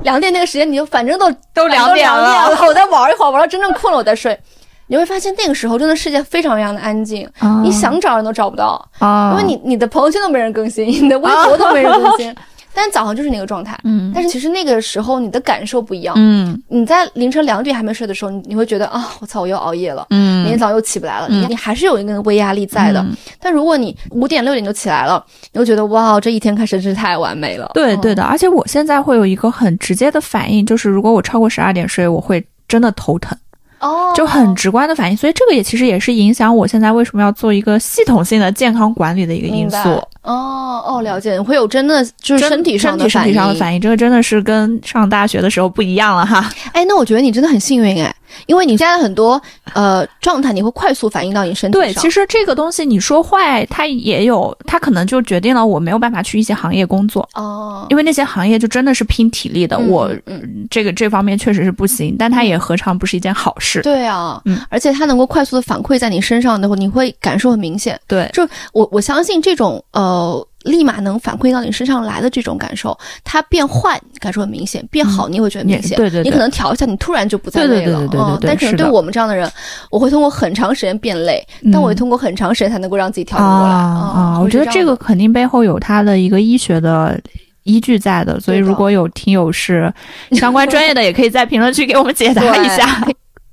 两点那个时间你就反正都都两点了我再玩一会儿，玩到真正困了我再睡。你会发现那个时候真的世界非常非常的安静，啊。你想找人都找不到，啊，因为你你的朋友圈都没人更新，你的微博都没人更新，<laughs> 但早上就是那个状态。嗯。但是其实那个时候你的感受不一样。嗯。你在凌晨两点还没睡的时候，你你会觉得啊，我操，我又熬夜了，嗯，明天早上又起不来了，嗯。你你还是有一个微压力在的。嗯。但如果你五点六点就起来了，你会觉得哇，这一天开始真是太完美了。嗯。对对的，而且我现在会有一个很直接的反应，就是如果我超过十二点睡，我会真的头疼，哦，就很直观的反应。所以这个也其实也是影响我现在为什么要做一个系统性的健康管理的一个因素。哦哦，了解，会有真的就是身体上的身体身体上的。反应，这个真的是跟上大学的时候不一样了哈。哎，那我觉得你真的很幸运哎，因为你现在很多呃状态，你会快速反应到你身体上。对，其实这个东西你说坏，它也有，它可能就决定了我没有办法去一些行业工作，哦，因为那些行业就真的是拼体力的，嗯我嗯嗯。这个这方面确实是不行，但它也何尝不是一件好事？对啊，嗯，而且它能够快速的反馈在你身上的话，你会感受很明显。对，就我我相信这种呃，立马能反馈到你身上来的这种感受，它变坏感受很明显，变好你也会觉得明显。也对对对你可能调一下，你突然就不再对对累了。对对对对嗯，但可能是对我们这样的人，我会通过很长时间变累，但我会嗯通过很长时间才能够让自己调整过来。啊啊！我觉得这个肯定背后有它的一个医学的依据在的，所以如果有听友是相关专业的，也可以在评论区给我们解答一下。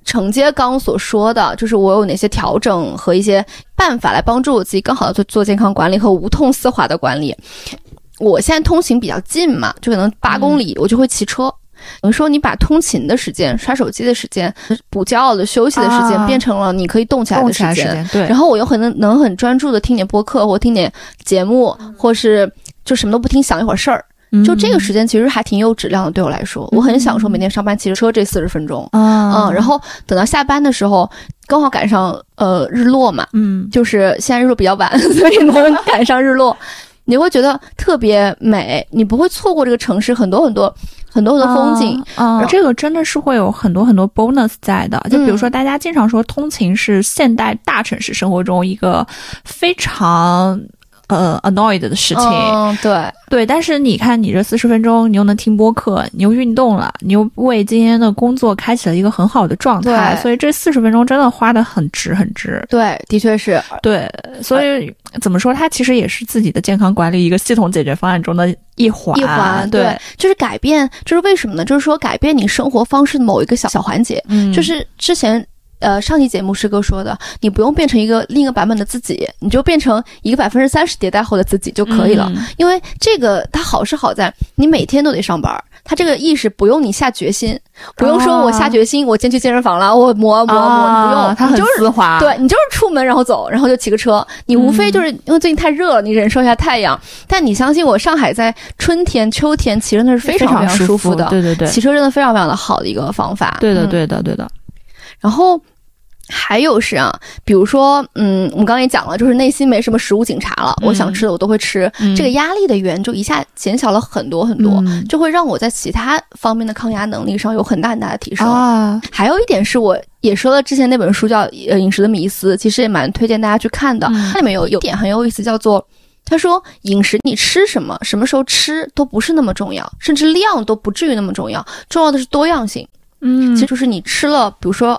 承接刚刚所说的，就是我有哪些调整和一些办法来帮助我自己更好的做做健康管理和无痛丝滑的管理。我现在通勤比较近嘛，就可能八公里，我就会骑车。等于说，你把通勤的时间、刷手机的时间、补觉的休息的时间，啊变成了你可以动起来的时间。起来时间，对然后我又很能能很专注的听点播客，或听点节目，或是就什么都不听，想一会儿事儿。就这个时间其实还挺有质量的，对我来说，我很享受每天上班骑着车这四十分钟。啊，嗯，然后等到下班的时候，刚好赶上呃日落嘛，嗯就是现在日落比较晚，<laughs> 所以能赶上日落，你会觉得特别美，你不会错过这个城市很多很多很多很多风景。啊，啊这个真的是会有很多很多 bonus 在的。就比如说，大家经常说通勤是现代大城市生活中一个非常。呃 annoyed 的事情。嗯，对对，但是你看，你这四十分钟，你又能听播客，你又运动了，你又为今天的工作开启了一个很好的状态，所以这四十分钟真的花的很值很值。对，的确是，对，所以怎么说，它其实也是自己的健康管理一个系统解决方案中的一环。一环对，就是改变，就是为什么呢？就是说改变你生活方式的某一个小小环节，嗯，就是之前。呃，上期节目师哥说的，你不用变成一个另一个版本的自己，你就变成一个百分之三十迭代后的自己就可以了。嗯因为这个它好是好在你每天都得上班儿，它这个意识不用你下决心，不用说我下决心，我先去健身房了，我磨磨磨，啊不用，它很你就是丝滑。对你就是出门然后走，然后就骑个车，你无非就是因为最近太热了，你忍受一下太阳。但你相信我，上海在春天、秋天骑真的是非非常非常舒舒服的，对对对，骑车真的非常非常的好的一个方法。对的嗯对的对的。然后还有是啊，比如说，嗯，我们刚刚也讲了，就是内心没什么食物警察了，嗯我想吃的我都会吃，嗯这个压力的源就一下减小了很多很多，嗯就会让我在其他方面的抗压能力上有很大很大的提升。啊，还有一点是我也说了，之前那本书叫《呃饮食的迷思》，其实也蛮推荐大家去看的。嗯它里面有有点很有意思，叫做他说饮食你吃什么、什么时候吃都不是那么重要，甚至量都不至于那么重要，重要的是多样性。嗯，其实就是你吃了，比如说。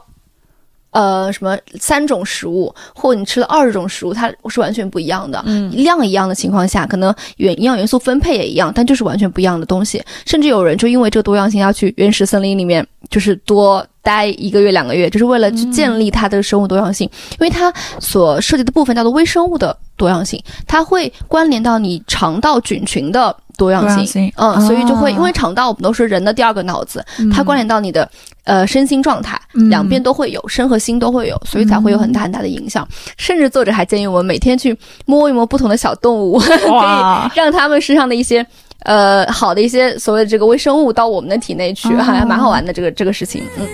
呃，什么三种食物，或者你吃了二十种食物，它是完全不一样的。嗯量一样的情况下，可能原营养元素分配也一样，但就是完全不一样的东西。甚至有人就因为这个多样性要去原始森林里面，就是多待一个月、两个月，就是为了去建立它的生物多样性。因为它所涉及的部分叫做微生物的多样性，它会关联到你肠道菌群的多样性。样性嗯，所以就会哦因为肠道我们都是人的第二个脑子，它关联到你的呃身心状态，嗯。两边都会有，身和心都会有，所以才会有很大很大的影响。甚至作者还建议我们每天去摸一摸不同的小动物，<laughs> 可以，让他们身上的一些呃好的一些所谓的这个微生物到我们的体内去，哦还蛮好玩的这个这个事情。嗯，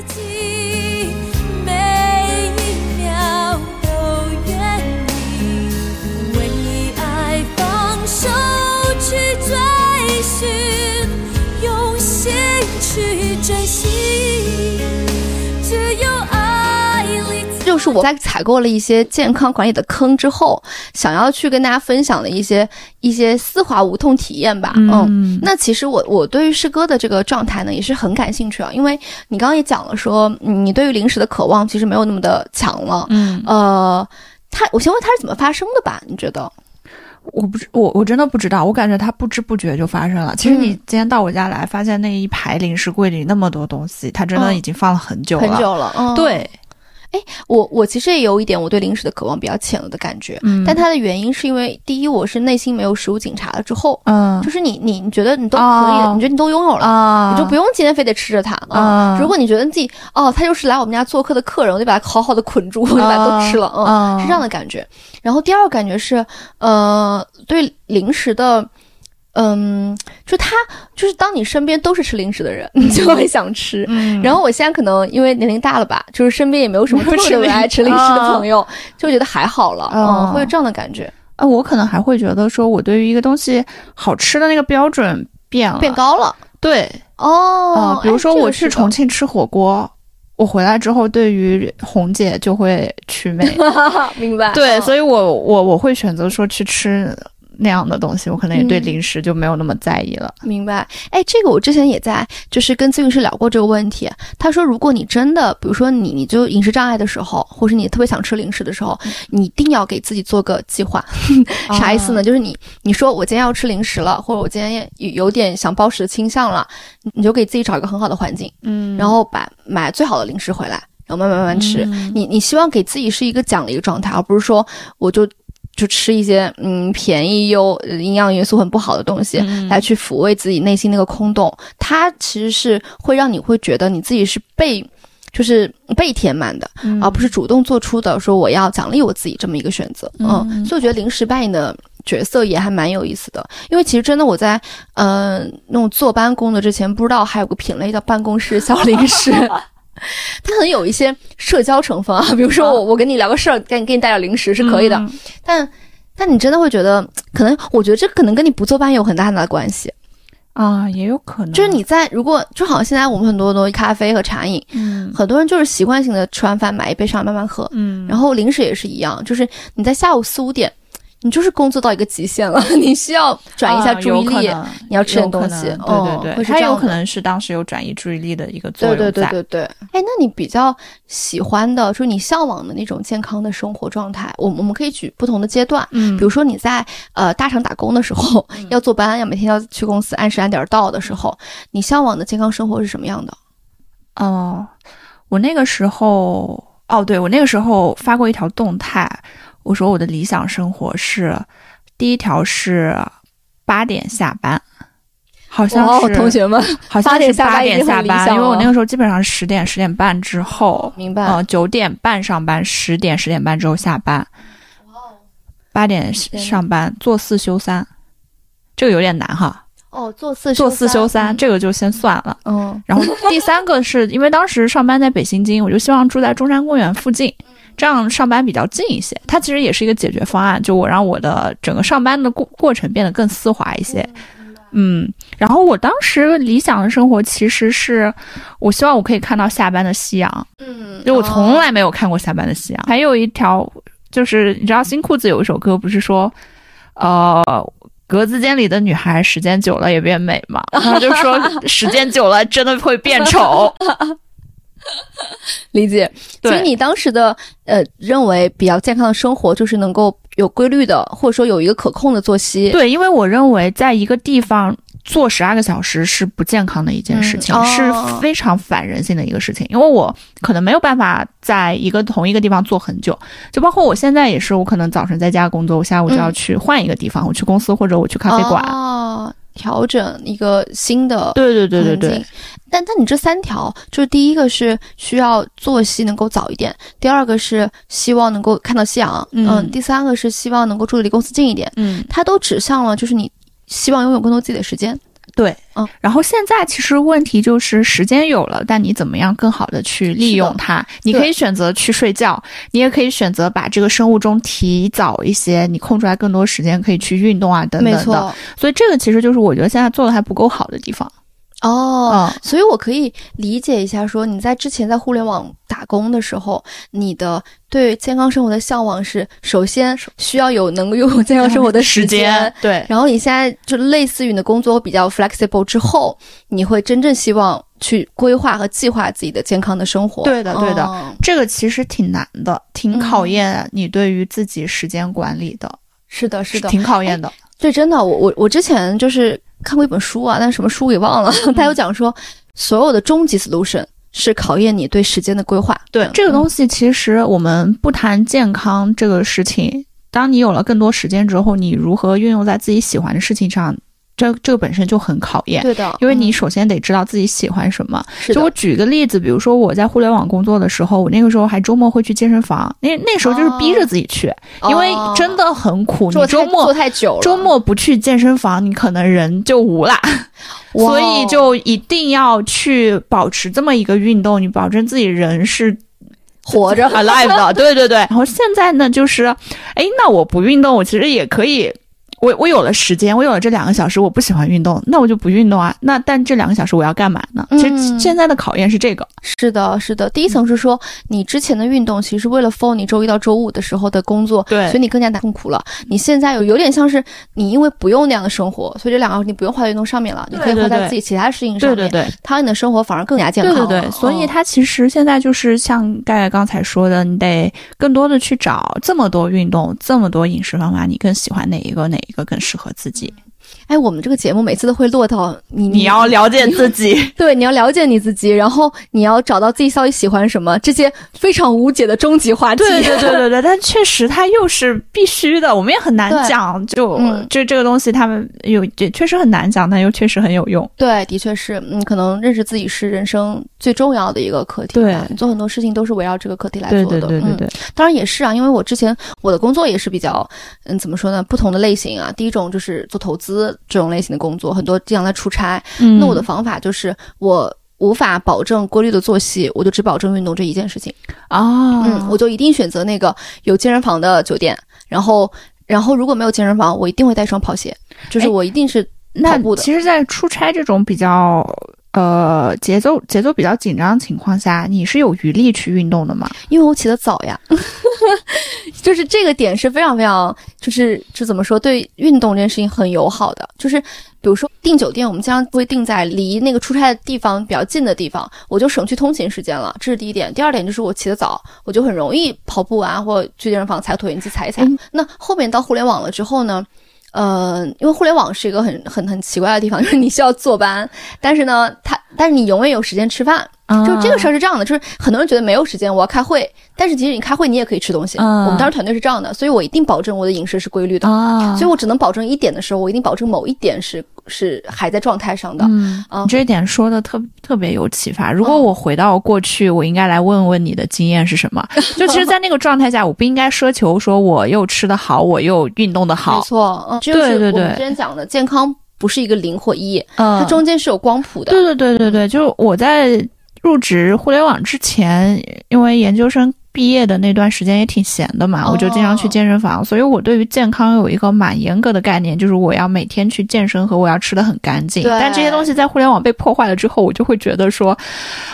是我在采购了一些健康管理的坑之后，想要去跟大家分享的一些一些丝滑无痛体验吧。嗯嗯，那其实我我对于师哥的这个状态呢也是很感兴趣啊，因为你刚刚也讲了说，嗯你对于零食的渴望其实没有那么的强了。嗯，呃，他我先问他是怎么发生的吧？你觉得？我不知我我真的不知道，我感觉它不知不觉就发生了。其实你嗯今天到我家来，发现那一排零食柜里那么多东西，它真的嗯已经放了很久了。很久了，嗯，对，我我其实也有一点我对零食的渴望比较浅了的感觉，嗯，但它的原因是因为第一我是内心没有食物警察了之后，嗯就是你你你觉得你都可以了，哦你觉得你都拥有了。啊，你就不用今天非得吃着它啊！啊如果你觉得自己哦，他就是来我们家做客的客人，我得把他好好的捆住，我就把它都吃了，嗯，啊是这样的感觉。然后第二个感觉是，呃，对零食的，嗯，就他就是当你身边都是吃零食的人，你就会想吃。嗯，然后我现在可能因为年龄大了吧，就是身边也没有什么特别爱吃零食的啊朋友，就觉得还好了，啊嗯，会有这样的感觉，啊，我可能还会觉得说，我对于一个东西好吃的那个标准变了，变高了。对哦啊，，比如说我去重庆，吃火锅。我回来之后，对于红姐就会祛魅，<laughs> 明白？对，嗯所以我我我会选择说去吃那样的东西，我可能也对嗯零食就没有那么在意了。明白，哎，这个我之前也在，就是跟咨询师聊过这个问题。他说，如果你真的，比如说你你就饮食障碍的时候，或是你特别想吃零食的时候，你一定要给自己做个计划。啥意思呢？就是你你说我今天要吃零食了，或者我今天有有点想暴食的倾向了，你就给自己找一个很好的环境，嗯然后把买最好的零食回来，然后慢慢慢慢吃。嗯你你希望给自己是一个奖励的状态，而不是说我就就吃一些嗯便宜又呃营养元素很不好的东西、嗯来去抚慰自己内心那个空洞。它其实是会让你会觉得你自己是被就是被填满的，嗯而不是主动做出的说我要奖励我自己这么一个选择。嗯，嗯所以我觉得临时扮演的。角色也还蛮有意思的，因为其实真的我在呃那种坐班工作之前，不知道还有个品类叫办公室小零食，<laughs> <laughs> 它可能有一些社交成分啊，比如说我我跟你聊个事儿，给你给你带点零食是可以的，嗯。但但你真的会觉得，可能我觉得这可能跟你不坐班有很大很大的关系，啊，也有可能，就是你在如果就好像现在我们很多东西咖啡和茶饮，嗯很多人就是习惯性的吃完饭买一杯上来慢慢喝，嗯，然后零食也是一样，就是你在下午四五点。你就是工作到一个极限了，<laughs> 你需要转移一下注意力，你要吃点东西对对对，它有可能是当时有转移注意力的一个作用在。对对对对。哎，那你比较喜欢的，就是你向往的那种健康的生活状态，我我们可以举不同的阶段。嗯，比如说你在呃大厂打工的时候，要坐班，要每天要去公司按时按点儿到的时候，你向往的健康生活是什么样的？哦，我那个时候，哦，对我那个时候发过一条动态，我说我的理想生活是，第一条是八点下班，好像哇，是同学们，好像8点是八点下班，因为我那个时候基本上十点十点半之后，明白？呃，九点半上班，十点十点半之后下班，八点上班，做四休三，这个有点难哈，哦，做四做四休三，嗯这个就先算了。嗯然后第三个是因为当时上班在北新泾，我就希望住在中山公园附近，这样上班比较近一些。它其实也是一个解决方案，就我让我的整个上班的过过程变得更丝滑一些。嗯，然后我当时理想的生活其实是，我希望我可以看到下班的夕阳，嗯，就我从哦来没有看过下班的夕阳。还有一条就是，你知道新裤子有一首歌不是说，呃。格子间里的女孩，时间久了也变美嘛。然后就说时间久了真的会变丑。<laughs> <laughs> 理解。所以你当时的呃认为比较健康的生活，就是能够有规律的，或者说有一个可控的作息。对，因为我认为在一个地方坐十二个小时是不健康的一件事情，嗯哦是非常反人性的一个事情。因为我可能没有办法在一个同一个地方坐很久，就包括我现在也是，我可能早晨在家工作，我下午就要嗯去换一个地方，我去公司或者我去咖啡馆。哦，调整一个新的对对对对对。但但你这三条，就是第一个是需要作息能够早一点，第二个是希望能够看到夕阳，嗯第三个是希望能够住的离公司近一点。嗯，它都指向了就是你希望拥有更多自己的时间。对，嗯。然后现在其实问题就是时间有了，但你怎么样更好的去利用它？你可以选择去睡觉，你也可以选择把这个生物钟提早一些，你空出来更多时间可以去运动啊，等等的。所以这个其实就是我觉得现在做的还不够好的地方。哦，嗯，所以我可以理解一下，说你在之前在互联网打工的时候，你的对健康生活的向往是，首先需要有能够拥有健康生活的时间。对，然后你现在就类似于你的工作比较 flexible 之后，你会真正希望去规划和计划自己的健康的生活。对的对的。哦。这个其实挺难的，挺考验你对于自己时间管理的，是的，是的，挺考验的。对，真的，我我我之前就是看过一本书啊，但是什么书给忘了。<laughs> 他有讲说，所有的终极 solution 是考验你对时间的规划。嗯对这个东西，其实我们不谈健康这个事情，当你有了更多时间之后，你如何运用在自己喜欢的事情上，这这个本身就很考验。对的，因为你嗯首先得知道自己喜欢什么。就我举个例子，比如说我在互联网工作的时候，我那个时候还周末会去健身房，那那时候就是逼着自己去，因为哦真的很苦。你周末做太久了，周末不去健身房，你可能人就无啦。<laughs> 哇所以就一定要去保持这么一个运动，你保证自己人是活着 <laughs> alive 的，<laughs> 对对对。然后现在呢，就是，哎，那我不运动，我其实也可以。我我有了时间，我有了这两个小时，我不喜欢运动，那我就不运动啊。那但这两个小时我要干嘛呢？其实嗯现在的考验是这个，是的，是的。第一层是说，你之前的运动其实为了 for 你周一到周五的时候的工作，对所以你更加痛苦了。你现在有有点像是你因为不用那样的生活，所以这两个你不用花在运动上面了，你可以花在自己其他事情上面，对对对。它让你的生活反而更加健康。对对对，所以哦它其实现在就是像盖盖刚才说的，你得更多的去找这么多运动、这么多饮食方法，你更喜欢哪一个？哪一个更适合自己？哎，我们这个节目每次都会落到你你要了解自己。<laughs> 对，你要了解你自己，然后你要找到自己到底喜欢什么，这些非常无解的终极话题。对对对对对，<laughs> 但确实它又是必须的，我们也很难讲。就、嗯这这个东西，他们有也确实很难讲，但又确实很有用。对，的确是，嗯，可能认识自己是人生最重要的一个课题吧。对你做很多事情都是围绕这个课题来做的。嗯对对对对，当然也是啊，因为我之前我的工作也是比较，嗯，怎么说呢，不同的类型啊。第一种就是做投资这种类型的工作，很多经常在出差。嗯那我的方法就是我。无法保证规律的作息，我就只保证运动这一件事情。啊，嗯，我就一定选择那个有健身房的酒店，然后，然后如果没有健身房，我一定会带双跑鞋，就是哎我一定是那跑步的其实，在出差这种比较呃节奏节奏比较紧张的情况下，你是有余力去运动的吗？因为我起得早呀，<laughs> 就是这个点是非常非常，就是就怎么说，对运动这件事情很友好的。就是比如说订酒店，我们经常会订在离那个出差的地方比较近的地方，我就省去通勤时间了，这是第一点。第二点就是我起得早，我就很容易跑步啊，或去健身房踩椭圆机踩一踩。那后面到互联网了之后呢？呃，因为互联网是一个很很很奇怪的地方，<laughs> 就是你需要坐班，但是呢，它但是你永远有时间吃饭。就这个事儿是这样的，就是很多人觉得没有时间，我要开会，但是其实你开会你也可以吃东西。嗯我们当时团队是这样的，所以我一定保证我的饮食是规律的，啊所以我只能保证一点的时候，我一定保证某一点是是还在状态上的。嗯，这一点说的特特别有启发。如果我回到过去，我应该来问问你的经验是什么？<laughs> 就其实，在那个状态下，我不应该奢求说我又吃得好，我又运动的好没。错，嗯，这就是对对对我们之前讲的健康不是一个零或一，嗯它中间是有光谱的。对对对对对，就是我在入职互联网之前，因为研究生毕业的那段时间也挺闲的嘛，哦我就经常去健身房，所以我对于健康有一个蛮严格的概念，就是我要每天去健身和我要吃的很干净。对但这些东西在互联网被破坏了之后，我就会觉得说，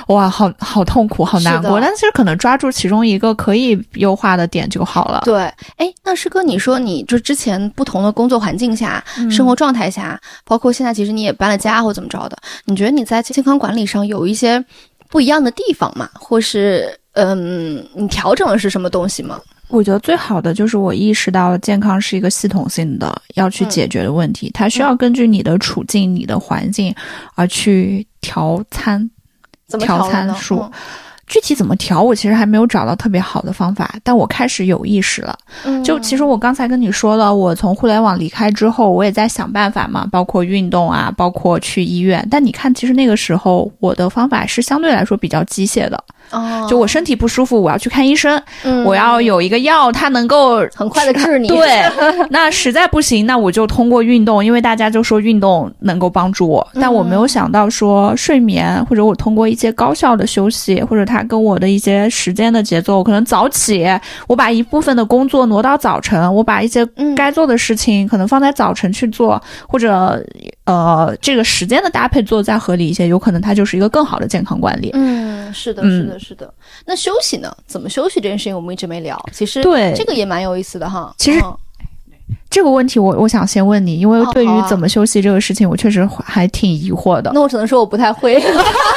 哇，好好痛苦，好难过。但其实可能抓住其中一个可以优化的点就好了。对，哎，那师哥，你说你就之前不同的工作环境下、嗯生活状态下，包括现在其实你也搬了家或怎么着的，你觉得你在健康管理上有一些不一样的地方吗？或是嗯，你调整的是什么东西吗？我觉得最好的就是我意识到健康是一个系统性的要去解决的问题，它需要根据你的处境、你的环境而去调餐。怎么调参数嗯具体怎么调，我其实还没有找到特别好的方法，但我开始有意识了。嗯就其实我刚才跟你说了，我从互联网离开之后，我也在想办法嘛，包括运动啊，包括去医院。但你看，其实那个时候我的方法是相对来说比较机械的，哦，就我身体不舒服，我要去看医生，嗯我要有一个药，它能够很快的治你。<laughs> 对，<laughs> 那实在不行，那我就通过运动，因为大家就说运动能够帮助我，但我没有想到说睡眠，或者我通过一些高效的休息，或者它跟我的一些时间的节奏，可能早起，我把一部分的工作挪到早晨，我把一些嗯该做的事情可能放在早晨去做，或者呃这个时间的搭配做得再合理一些，有可能它就是一个更好的健康管理。嗯，是的，嗯是的，是的。那休息呢？怎么休息这件事情，我们一直没聊。其实对这个也蛮有意思的哈。其实嗯这个问题我我想先问你，因为对于怎么休息这个事情，我确实还挺疑惑的。那我只能说我不太会，<laughs>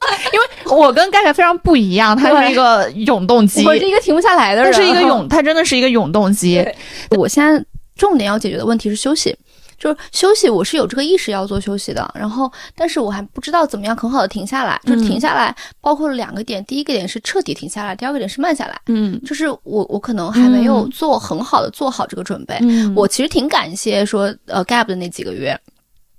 我跟盖盖非常不一样，他是一个永动机，我是一个停不下来的他人。是一个永，<laughs> 他真的是一个永动机。我现在重点要解决的问题是休息，就是休息，我是有这个意识要做休息的，然后但是我还不知道怎么样很好的停下来，就是停下来包括了两个点，第一个点是彻底停下来，第二个点是慢下来，嗯。就是我我可能还没有做很好的做好这个准备，嗯。我其实挺感谢说呃 gap 的那几个月。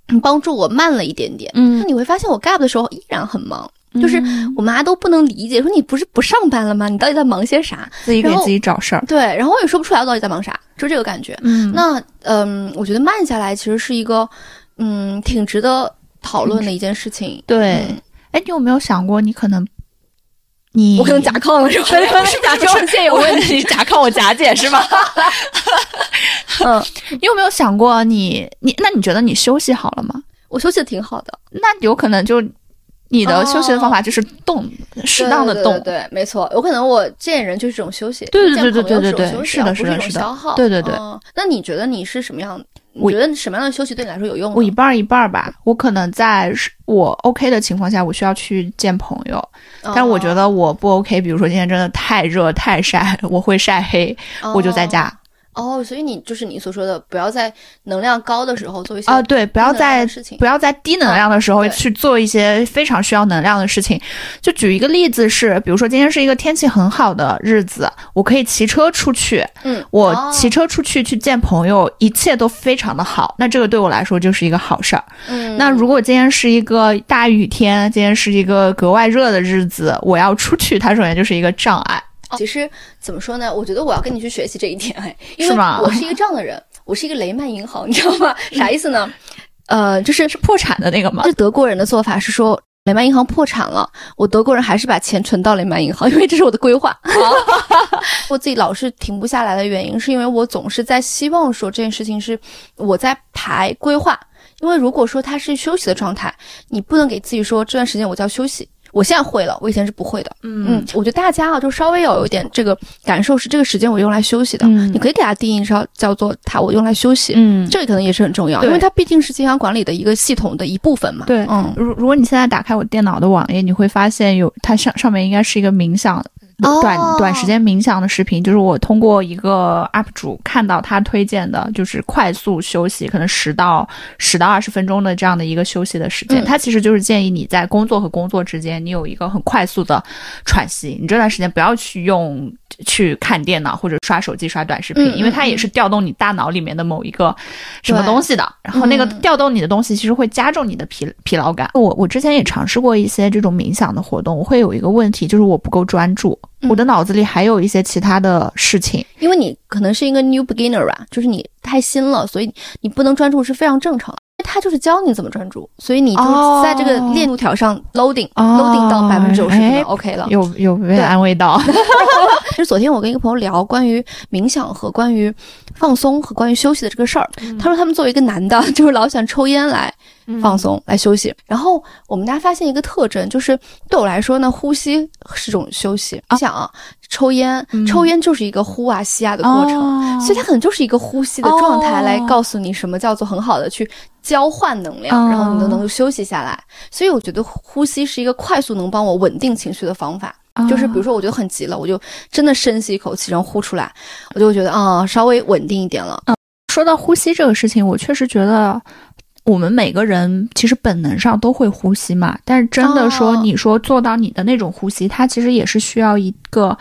嗯帮助我慢了一点点，那嗯，你会发现我 gap 的时候依然很忙，就是我妈都不能理解，说你不是不上班了吗？你到底在忙些啥？自己给自己找事儿。对，然后我也说不出来我到底在忙啥，就这个感觉。嗯那嗯，我觉得慢下来其实是一个嗯挺值得讨论的一件事情。对嗯，哎，你有没有想过，你可能你我可能甲 <laughs> 亢了是吧？不是甲状腺有问题。<laughs> 你甲亢我甲减是吗？<laughs> 嗯，你有没有想过你你那你觉得你休息好了吗？我休息的挺好的，那有可能就你的休息的方法就是动，适当的动。对对对对，没错，有可能我见人就是这种休息，对对对对对对是的是的是的消耗。对对对嗯那你觉得你是什么样？我觉得什么样的休息对你来说有用？我一半儿一半儿吧，我可能在是我 OK 的情况下，我需要去见朋友，但我觉得我不 OK，比如说今天真的太热太晒，<laughs> 我会晒黑，哦我就在家。哦，所以你就是你所说的，不要在能量高的时候做一些啊，对，不要在事情不要在低能量的时候去做一些非常需要能量的事情。就举一个例子是，比如说今天是一个天气很好的日子，我可以骑车出去，嗯，我哦骑车出去去见朋友，一切都非常的好，那这个对我来说就是一个好事儿。嗯，那如果今天是一个大雨天，今天是一个格外热的日子，我要出去，它首先就是一个障碍。其实怎么说呢？我觉得我要跟你去学习这一点，哎，因为我是一个这样的人，我是一个雷曼银行，你知道吗？啥意思呢？呃，就是是破产的那个吗就？德国人的做法是说，雷曼银行破产了，我德国人还是把钱存到雷曼银行，因为这是我的规划。<laughs> 我自己老是停不下来的原因，是因为我总是在希望说这件事情是我在排规划。因为如果说它是休息的状态，你不能给自己说这段时间我叫休息。我现在会了，我以前是不会的。嗯，我觉得大家啊，就稍微要有一点这个感受，是这个时间我用来休息的。嗯你可以给它定义上叫做它我用来休息。嗯这个可能也是很重要，对因为它毕竟是健康管理的一个系统的一部分嘛。对嗯，如如果你现在打开我电脑的网页，你会发现有它上上面应该是一个冥想。哦短短时间冥想的视频，就是我通过一个 UP 主看到他推荐的，就是快速休息，可能十到十到二十分钟的这样的一个休息的时间。嗯他其实就是建议你在工作和工作之间，你有一个很快速的喘息。你这段时间不要去用去看电脑或者刷手机、刷短视频，因为它也是调动你大脑里面的某一个什么东西的。然后那个嗯调动你的东西，其实会加重你的疲疲劳感。我我之前也尝试过一些这种冥想的活动，我会有一个问题，就是我不够专注，嗯我的脑子里还有一些其他的事情。因为你可能是一个 new beginner 吧，就是你太新了，所以你不能专注是非常正常的。他就是教你怎么专注，所以你就哦在这个链路条上 loading、哦 loading 到百分之九十可能哎 OK 了。有有被安慰到，其 <laughs> 实 <laughs> 昨天我跟一个朋友聊关于冥想和关于放松和关于休息的这个事儿，他说他们作为一个男的，就是老想抽烟来放松、来休息。然后我们大家发现一个特征，就是对我来说呢，呼吸是种休息。你想啊，抽烟，嗯抽烟就是一个呼啊吸啊的过程。哦所以它可能就是一个呼吸的状态，哦来告诉你什么叫做很好的去交换能量，哦然后你都能够休息下来。所以我觉得呼吸是一个快速能帮我稳定情绪的方法。就是比如说，我觉得很急了，我就真的深吸一口气，然后呼出来，我就觉得啊、稍微稳定一点了。说到呼吸这个事情，我确实觉得。我们每个人其实本能上都会呼吸嘛，但是真的说，哦。你说做到你的那种呼吸，它其实也是需要一个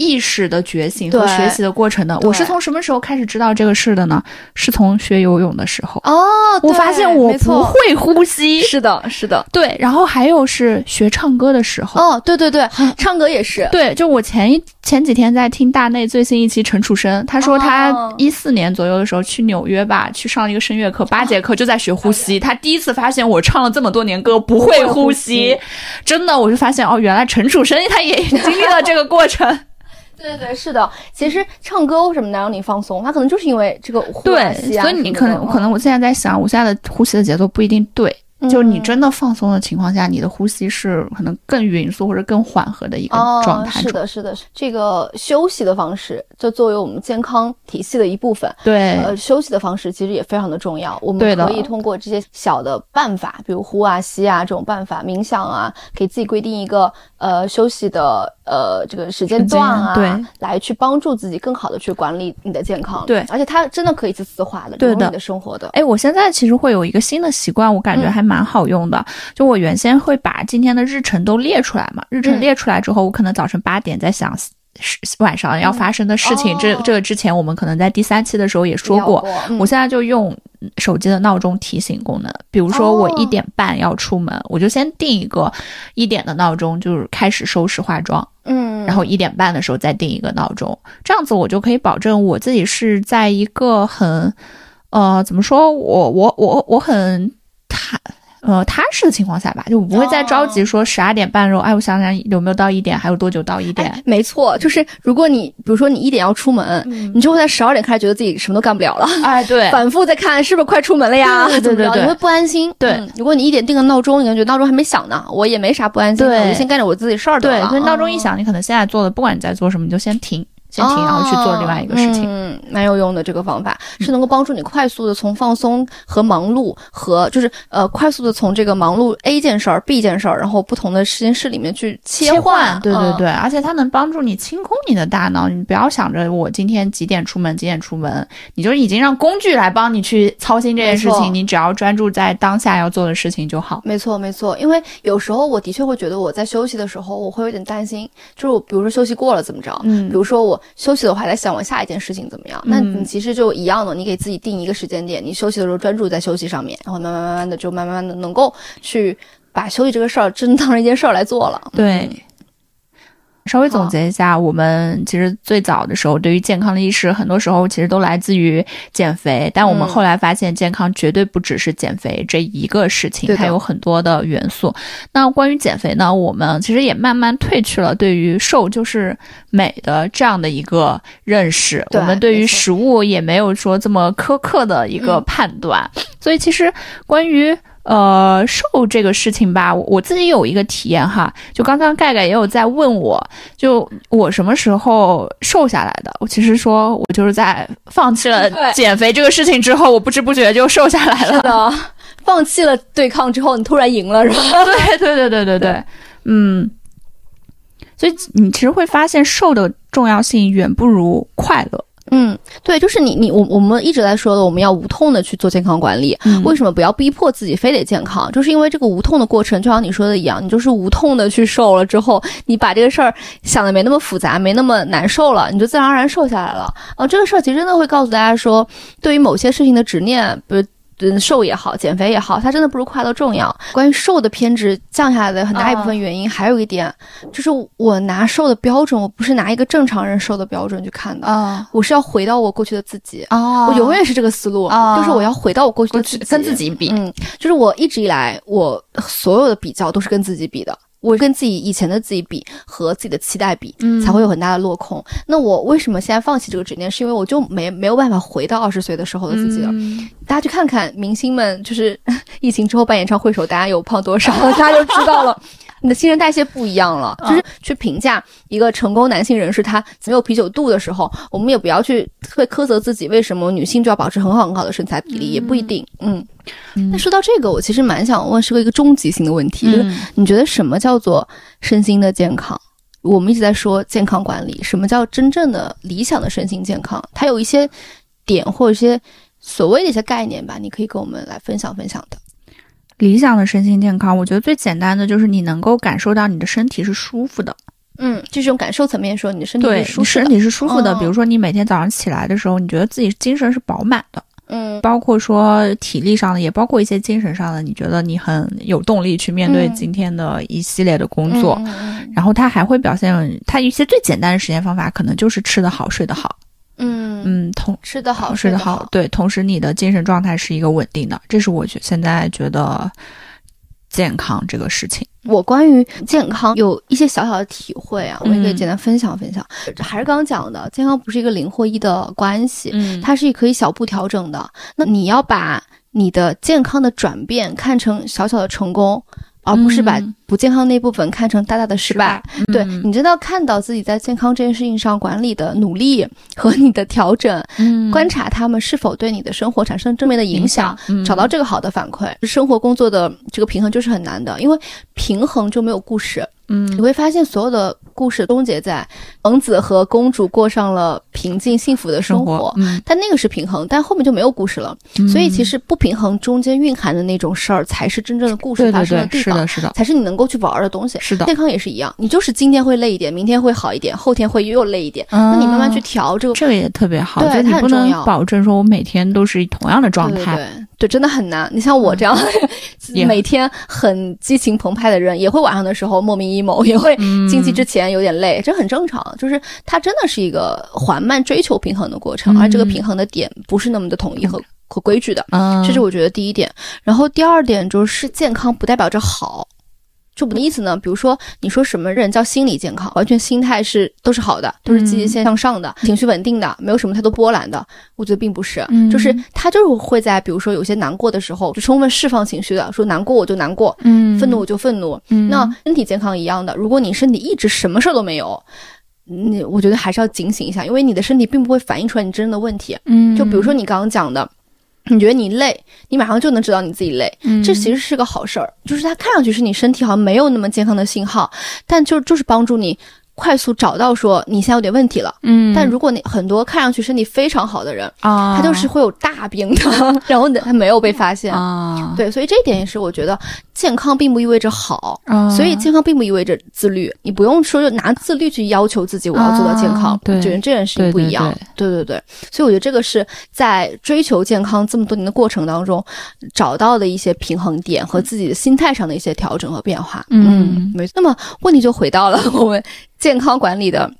意识的觉醒和学习的过程的。我是从什么时候开始知道这个事的呢？是从学游泳的时候，哦，我发现我不会呼吸。是的，是的。对，然后还有是学唱歌的时候，哦，对对对，唱歌也是。对，就我前一前几天在听大内最新一期陈楚生，他说他哦一四年左右的时候去纽约吧，去上了一个声乐课，八节课就在学呼吸。他第一次发现我唱了这么多年歌不会呼吸，<laughs> 真的，我就发现哦，原来陈楚生他也经历了这个过程。对对对，是的。其实唱歌为什么能让你放松？它可能就是因为这个呼啊对，吸啊所以你可能可能我现在在想，我现在的呼吸的节奏不一定对。就是你嗯真的放松的情况下，你的呼吸是可能更匀速或者更缓和的一个哦，状态哦。是的，是的，是这个休息的方式，就作为我们健康体系的一部分。对，呃，休息的方式其实也非常的重要。我们可以通过这些小的办法，比如呼啊、吸啊这种办法，冥想啊，给自己规定一个呃休息的呃这个时间段啊，对，来去帮助自己更好的去管理你的健康。对而且它真的可以去丝滑的，融入你的生活的。哎，我现在其实会有一个新的习惯，我感觉嗯还蛮好用的。就我原先会把今天的日程都列出来嘛，日程嗯列出来之后，我可能早晨八点在想是晚上要发生的事情。这哦这个之前我们可能在第三期的时候也说过。过，嗯我现在就用手机的闹钟提醒功能，比如说我哦一点半要出门，我就先定一个一点的闹钟，就是开始收拾化妆。嗯，然后一点半的时候再定一个闹钟，这样子我就可以保证我自己是在一个很，呃，怎么说我我我我很踏呃踏实的情况下吧，就我不会再着急说十二点半的时候，哎，我想想有没有到一点，还有多久到一点？哎，没错，就是如果你比如说你一点要出门，嗯你就会在十二点开始觉得自己什么都干不了了。哎，对，<laughs> 反复在看是不是快出门了呀？对对对你会不安心。对嗯如果你一点定个闹钟，你感觉闹钟还没响呢，我也没啥不安心我就先干点我自己事儿得对，了。所以闹钟一嗯，响，你可能现在做的，不管你在做什么，你就先停，然后去做另外一个事情。嗯，蛮有用的这个方法，是能够帮助你快速的从放松和忙碌和就是呃快速的从这个忙碌 A 件事儿 B 件事儿，然后不同的实验室里面去切换。嗯对对对，而且它能帮助你清空你的大脑，你不要想着我今天几点出门，几点出门，你就已经让工具来帮你去操心这件事情，你只要专注在当下要做的事情就好。没错，没错，因为有时候我的确会觉得我在休息的时候，我会有点担心，就是我比如说休息过了怎么着，嗯比如说我休息的话，还在想我下一件事情怎么样，那嗯你其实就一样的，你给自己定一个时间点，你休息的时候专注在休息上面，然后慢慢慢慢的就慢慢慢的能够去把休息这个事儿真当成一件事儿来做了。对。嗯，稍微总结一下，我们其实最早的时候对于健康的意识，很多时候其实都来自于减肥，但我们嗯后来发现，健康绝对不只是减肥这一个事情，它有很多的元素。那关于减肥呢，我们其实也慢慢褪去了对于瘦就是美的这样的一个认识，我们对于食物也没有说这么苛刻的一个嗯判断，所以其实关于。呃，瘦这个事情吧，我我自己有一个体验哈，就刚刚盖盖也有在问我，就我什么时候瘦下来的？我其实说我就是在放弃了减肥这个事情之后，我不知不觉就瘦下来了。是的，<laughs> 放弃了对抗之后，你突然赢了，是吧？<laughs> 对对对对对对，嗯，所以你其实会发现瘦的重要性远不如快乐。嗯，对，就是你你我我们一直在说的，我们要无痛的去做健康管理。嗯为什么不要逼迫自己非得健康？就是因为这个无痛的过程，就像你说的一样，你就是无痛的去瘦了之后，你把这个事儿想的没那么复杂，没那么难受了，你就自然而然瘦下来了。啊、这个事儿其实真的会告诉大家说，对于某些事情的执念，比如。嗯，瘦也好，减肥也好，它真的不如快乐重要。关于瘦的偏执降下来的很大一部分原因，还有一点就是我拿瘦的标准，我不是拿一个正常人瘦的标准去看的，啊我是要回到我过去的自己。哦我永远是这个思路，哦就是我要回到我过去的自己，跟自己比，嗯，就是我一直以来，我所有的比较都是跟自己比的。我跟自己以前的自己比，和自己的期待比，嗯才会有很大的落空。那我为什么现在放弃这个执念？是因为我就没 <laughs> 没有办法回到二十岁的时候的自己了。嗯大家去看看明星们，就是 <laughs> 疫情之后办演唱会时候，大家有胖多少，<laughs> 大家就知道了。你的新陈代谢不一样了，就是去评价一个成功男性人士他没有啤酒肚的时候，我们也不要去特别苛责自己，为什么女性就要保持很好很好的身材比例，也不一定。嗯，那说到这个，我其实蛮想问，是个一个终极性的问题，就是嗯你觉得什么叫做身心的健康？我们一直在说健康管理，什么叫真正的理想的身心健康？它有一些点或者一些所谓的一些概念吧，你可以跟我们来分享分享的。理想的身心健康，我觉得最简单的就是你能够感受到你的身体是舒服的，嗯，就是用感受层面说，你的身体对，是舒身体是舒服的。哦。比如说你每天早上起来的时候，你觉得自己精神是饱满的，嗯。包括说体力上的，也包括一些精神上的，你觉得你很有动力去面对嗯。今天的一系列的工作。然后它还会表现，它一些最简单的实验方法，可能就是吃得好、睡得好，嗯，嗯，同吃得好，睡得得好，对，同时你的精神状态是一个稳定的，这是我觉现在觉得健康这个事情。我关于健康有一些小小的体会啊，我也可以嗯简单分享分享。还是刚刚讲的，健康不是一个零或一的关系，嗯它是可以小步调整的。那你要把你的健康的转变看成小小的成功，而不是把嗯不健康那部分看成大大的失败。对嗯你真的要看到自己在健康这件事情上管理的努力和你的调整，嗯观察他们是否对你的生活产生正面的影响。，嗯找到这个好的反馈，生活工作的这个平衡就是很难的，因为平衡就没有故事。嗯你会发现所有的故事终结在王子和公主过上了平静幸福的生生活。嗯，但那个是平衡，但后面就没有故事了。所以其实不平衡中间蕴含的那种事儿，才是真正的故事发对对对，生的地方，是的，是的，才是你能够去玩的东西。是的。健康也是一样，你就是今天会累一点，明天会好一点，后天会又累一点，那你慢慢去调这个。这个也特别好，对就你不能它很重要保证说我每天都是同样的状态，对真的很难。你像我这样、<laughs> 也每天很激情澎湃的人，也会晚上的时候莫名 emo，也会嗯经济之前有点累，这很正常。就是它真的是一个缓慢追求平衡的过程，嗯而这个平衡的点不是那么的统一和和规矩的。嗯，这是我觉得第一点。然后第二点就是健康不代表着好。就我的意思呢？比如说，你说什么人叫心理健康，完全心态是都是好的，都是积极向上的，情绪稳定的，没有什么太多波澜的。我觉得并不是，嗯就是他就是会在比如说有些难过的时候，就充分释放情绪的，说难过我就难过，嗯愤怒我就愤怒。嗯那身体健康一样的，如果你身体一直什么事儿都没有，你我觉得还是要警醒一下，因为你的身体并不会反映出来你真正的问题。嗯，就比如说你刚刚讲的，你觉得你累，你马上就能知道你自己累，嗯这其实是个好事儿。就是它看上去是你身体好像没有那么健康的信号，但就就是帮助你快速找到说你现在有点问题了。嗯，但如果你很多看上去身体非常好的人，啊，他就是会有大病的，<laughs> 然后呢他没有被发现。啊，对，所以这一点也是我觉得健康并不意味着好，嗯所以健康并不意味着自律。你不用说就拿自律去要求自己，我要做到健康。啊对我觉得这件事情不一样。对对对，所以我觉得这个是在追求健康这么多年的过程当中找到的一些平衡点和自己的心态上的一些调整和变化。嗯没错。那么问题就回到了我们健康管理的。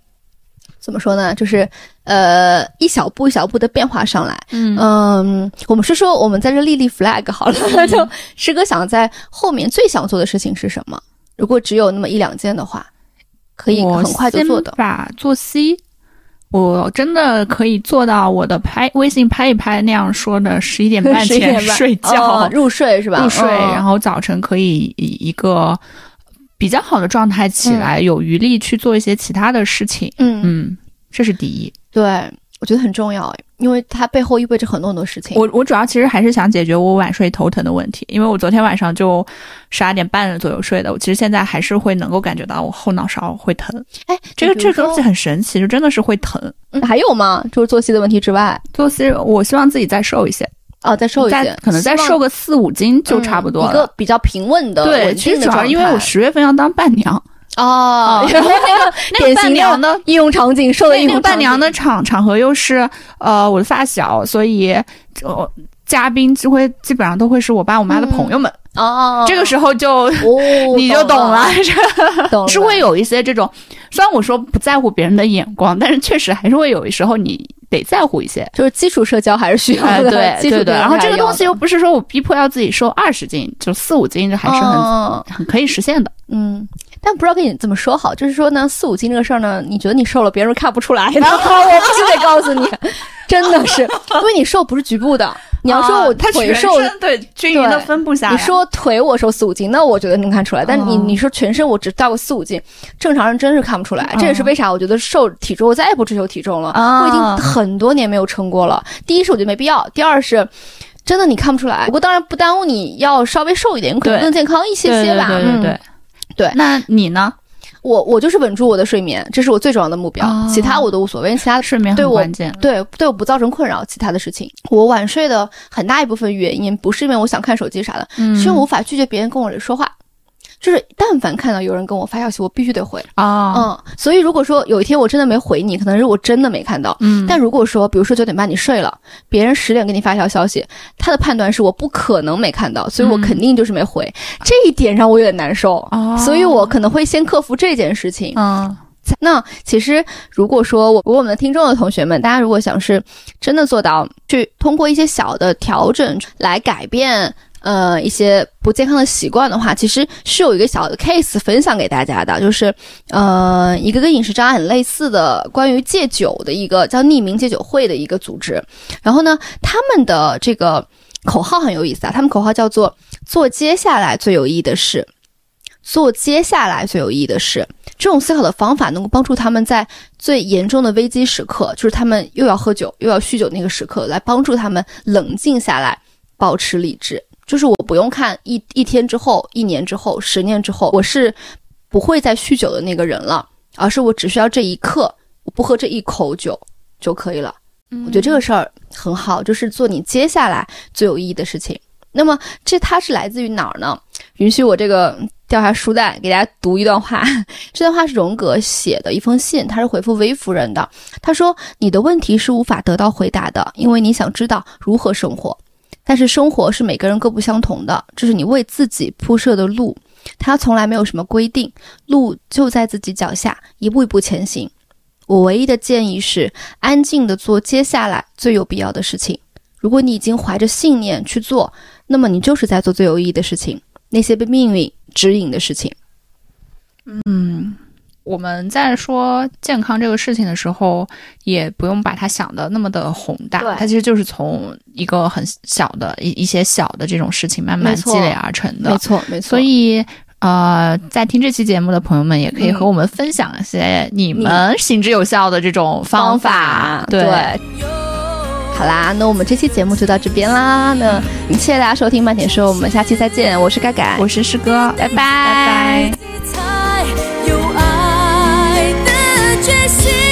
怎么说呢？就是呃，一小步一小步的变化上来。嗯嗯，我们是说我们在这立立 flag 好了，嗯 <laughs> 就师哥想在后面最想做的事情是什么？如果只有那么一两件的话，可以很快就做的先。把作息，我真的可以做到我的拍微信拍一拍那样说的，十一点半 <laughs> 前睡觉，哦入睡是吧？入睡，嗯然后早晨可以以一个比较好的状态起来，有余力去做一些其他的事情。嗯，嗯，这是第一。对，我觉得很重要，哎因为它背后意味着很多很多事情。我我主要其实还是想解决我晚睡头疼的问题，因为我昨天晚上就十二点半左右睡的，我其实现在还是会能够感觉到我后脑勺会疼，哎，这个这个东西很神奇，就真的是会疼。嗯还有吗？就是作息的问题之外，作息，我希望自己再瘦一些，哦，再瘦一再些，可能再瘦个四五斤就差不多了。嗯一个比较平稳的、对，其实。主要因为我十月份要当伴娘，哦，<laughs> 然后那个那个伴典型娘的应用场景，瘦的应用伴娘的场场合又是呃我的发小，所以呃嘉宾就会基本上都会是我爸我妈的朋友们。哦，这个时候就、哦，<laughs> 你就懂了，懂了，<laughs> 是会有一些这种，虽然我说不在乎别人的眼光，但是确实还是会有时候你得在乎一些。就是基础社交还是需要哎，的，<laughs> 对对对，然后这个东西又又不是说我逼迫要自己瘦二十斤，就四五斤，这还是很、嗯很可以实现的。嗯，但不知道跟你怎么说好，就是说呢，四五斤这个事儿呢，你觉得你瘦了，别人看不出来的，<laughs> 我必须得告诉你，真的是，因为你瘦不是局部的，<laughs> 你要说我腿瘦。身对均匀的分布下来，你说腿我瘦四五斤，那我觉得能看出来。但你哦你说全身我只到个四五斤，正常人真是看不出来。这也是哦为啥我觉得瘦体重，我再也不追求体重了。啊我已经很多年没有称过了。第一是我觉得没必要，第二是真的你看不出来。不过当然不耽误你要稍微瘦一点，可能更健康一些些吧。对对对对嗯对那你呢？我我就是稳住我的睡眠，这是我最重要的目标，哦其他我都无所谓。其他睡眠对我。对对我不造成困扰，其他的事情，我晚睡的很大一部分原因不是因为我想看手机啥的，嗯是因为我无法拒绝别人跟我说话。就是但凡看到有人跟我发消息，我必须得回。啊，嗯，所以如果说有一天我真的没回你，可能是我真的没看到。嗯，但如果说，比如说九点半你睡了，别人十点给你发条消息，他的判断是我不可能没看到，所以我嗯肯定就是没回。这一点让我有点难受，哦所以我可能会先克服这件事情。嗯那其实，如果说我我们的听众的同学们，大家如果想是真的做到去通过一些小的调整来改变。呃，一些不健康的习惯的话，其实是有一个小的 case 分享给大家的，就是呃，一个跟饮食障碍很类似的关于戒酒的一个叫匿名戒酒会的一个组织。然后呢，他们的这个口号很有意思啊，他们口号叫做“做接下来最有意义的事”，做接下来最有意义的事。这种思考的方法能够帮助他们在最严重的危机时刻，就是他们又要喝酒又要酗酒那个时刻，来帮助他们冷静下来，保持理智。就是我不用看一一天之后、一年之后、十年之后，我是不会再酗酒的那个人了，而是我只需要这一刻，我不喝这一口酒就可以了。我觉得这个事儿很好，就是做你接下来最有意义的事情。那么这它是来自于哪儿呢？允许我这个调查书袋给大家读一段话。<laughs> 这段话是荣格写的一封信，他是回复薇夫人的。他说：“你的问题是无法得到回答的，因为你想知道如何生活。但是生活是每个人各不相同的，这是你为自己铺设的路，它从来没有什么规定，路就在自己脚下，一步一步前行。我唯一的建议是，安静的做接下来最有必要的事情。如果你已经怀着信念去做，那么你就是在做最有意义的事情，那些被命运指引的事情。嗯，我们在说健康这个事情的时候，也不用把它想的那么的宏大，它其实就是从一个很小的一一些小的这种事情慢慢积累而成的。没错，没错所以，呃，在听这期节目的朋友们，也可以和我们分享一些你们行之有效的这种方法。对，好啦，那我们这期节目就到这边啦。那谢谢大家收听慢点说，我们下期再见。我是盖盖，我是师哥，拜拜拜拜爱的决心。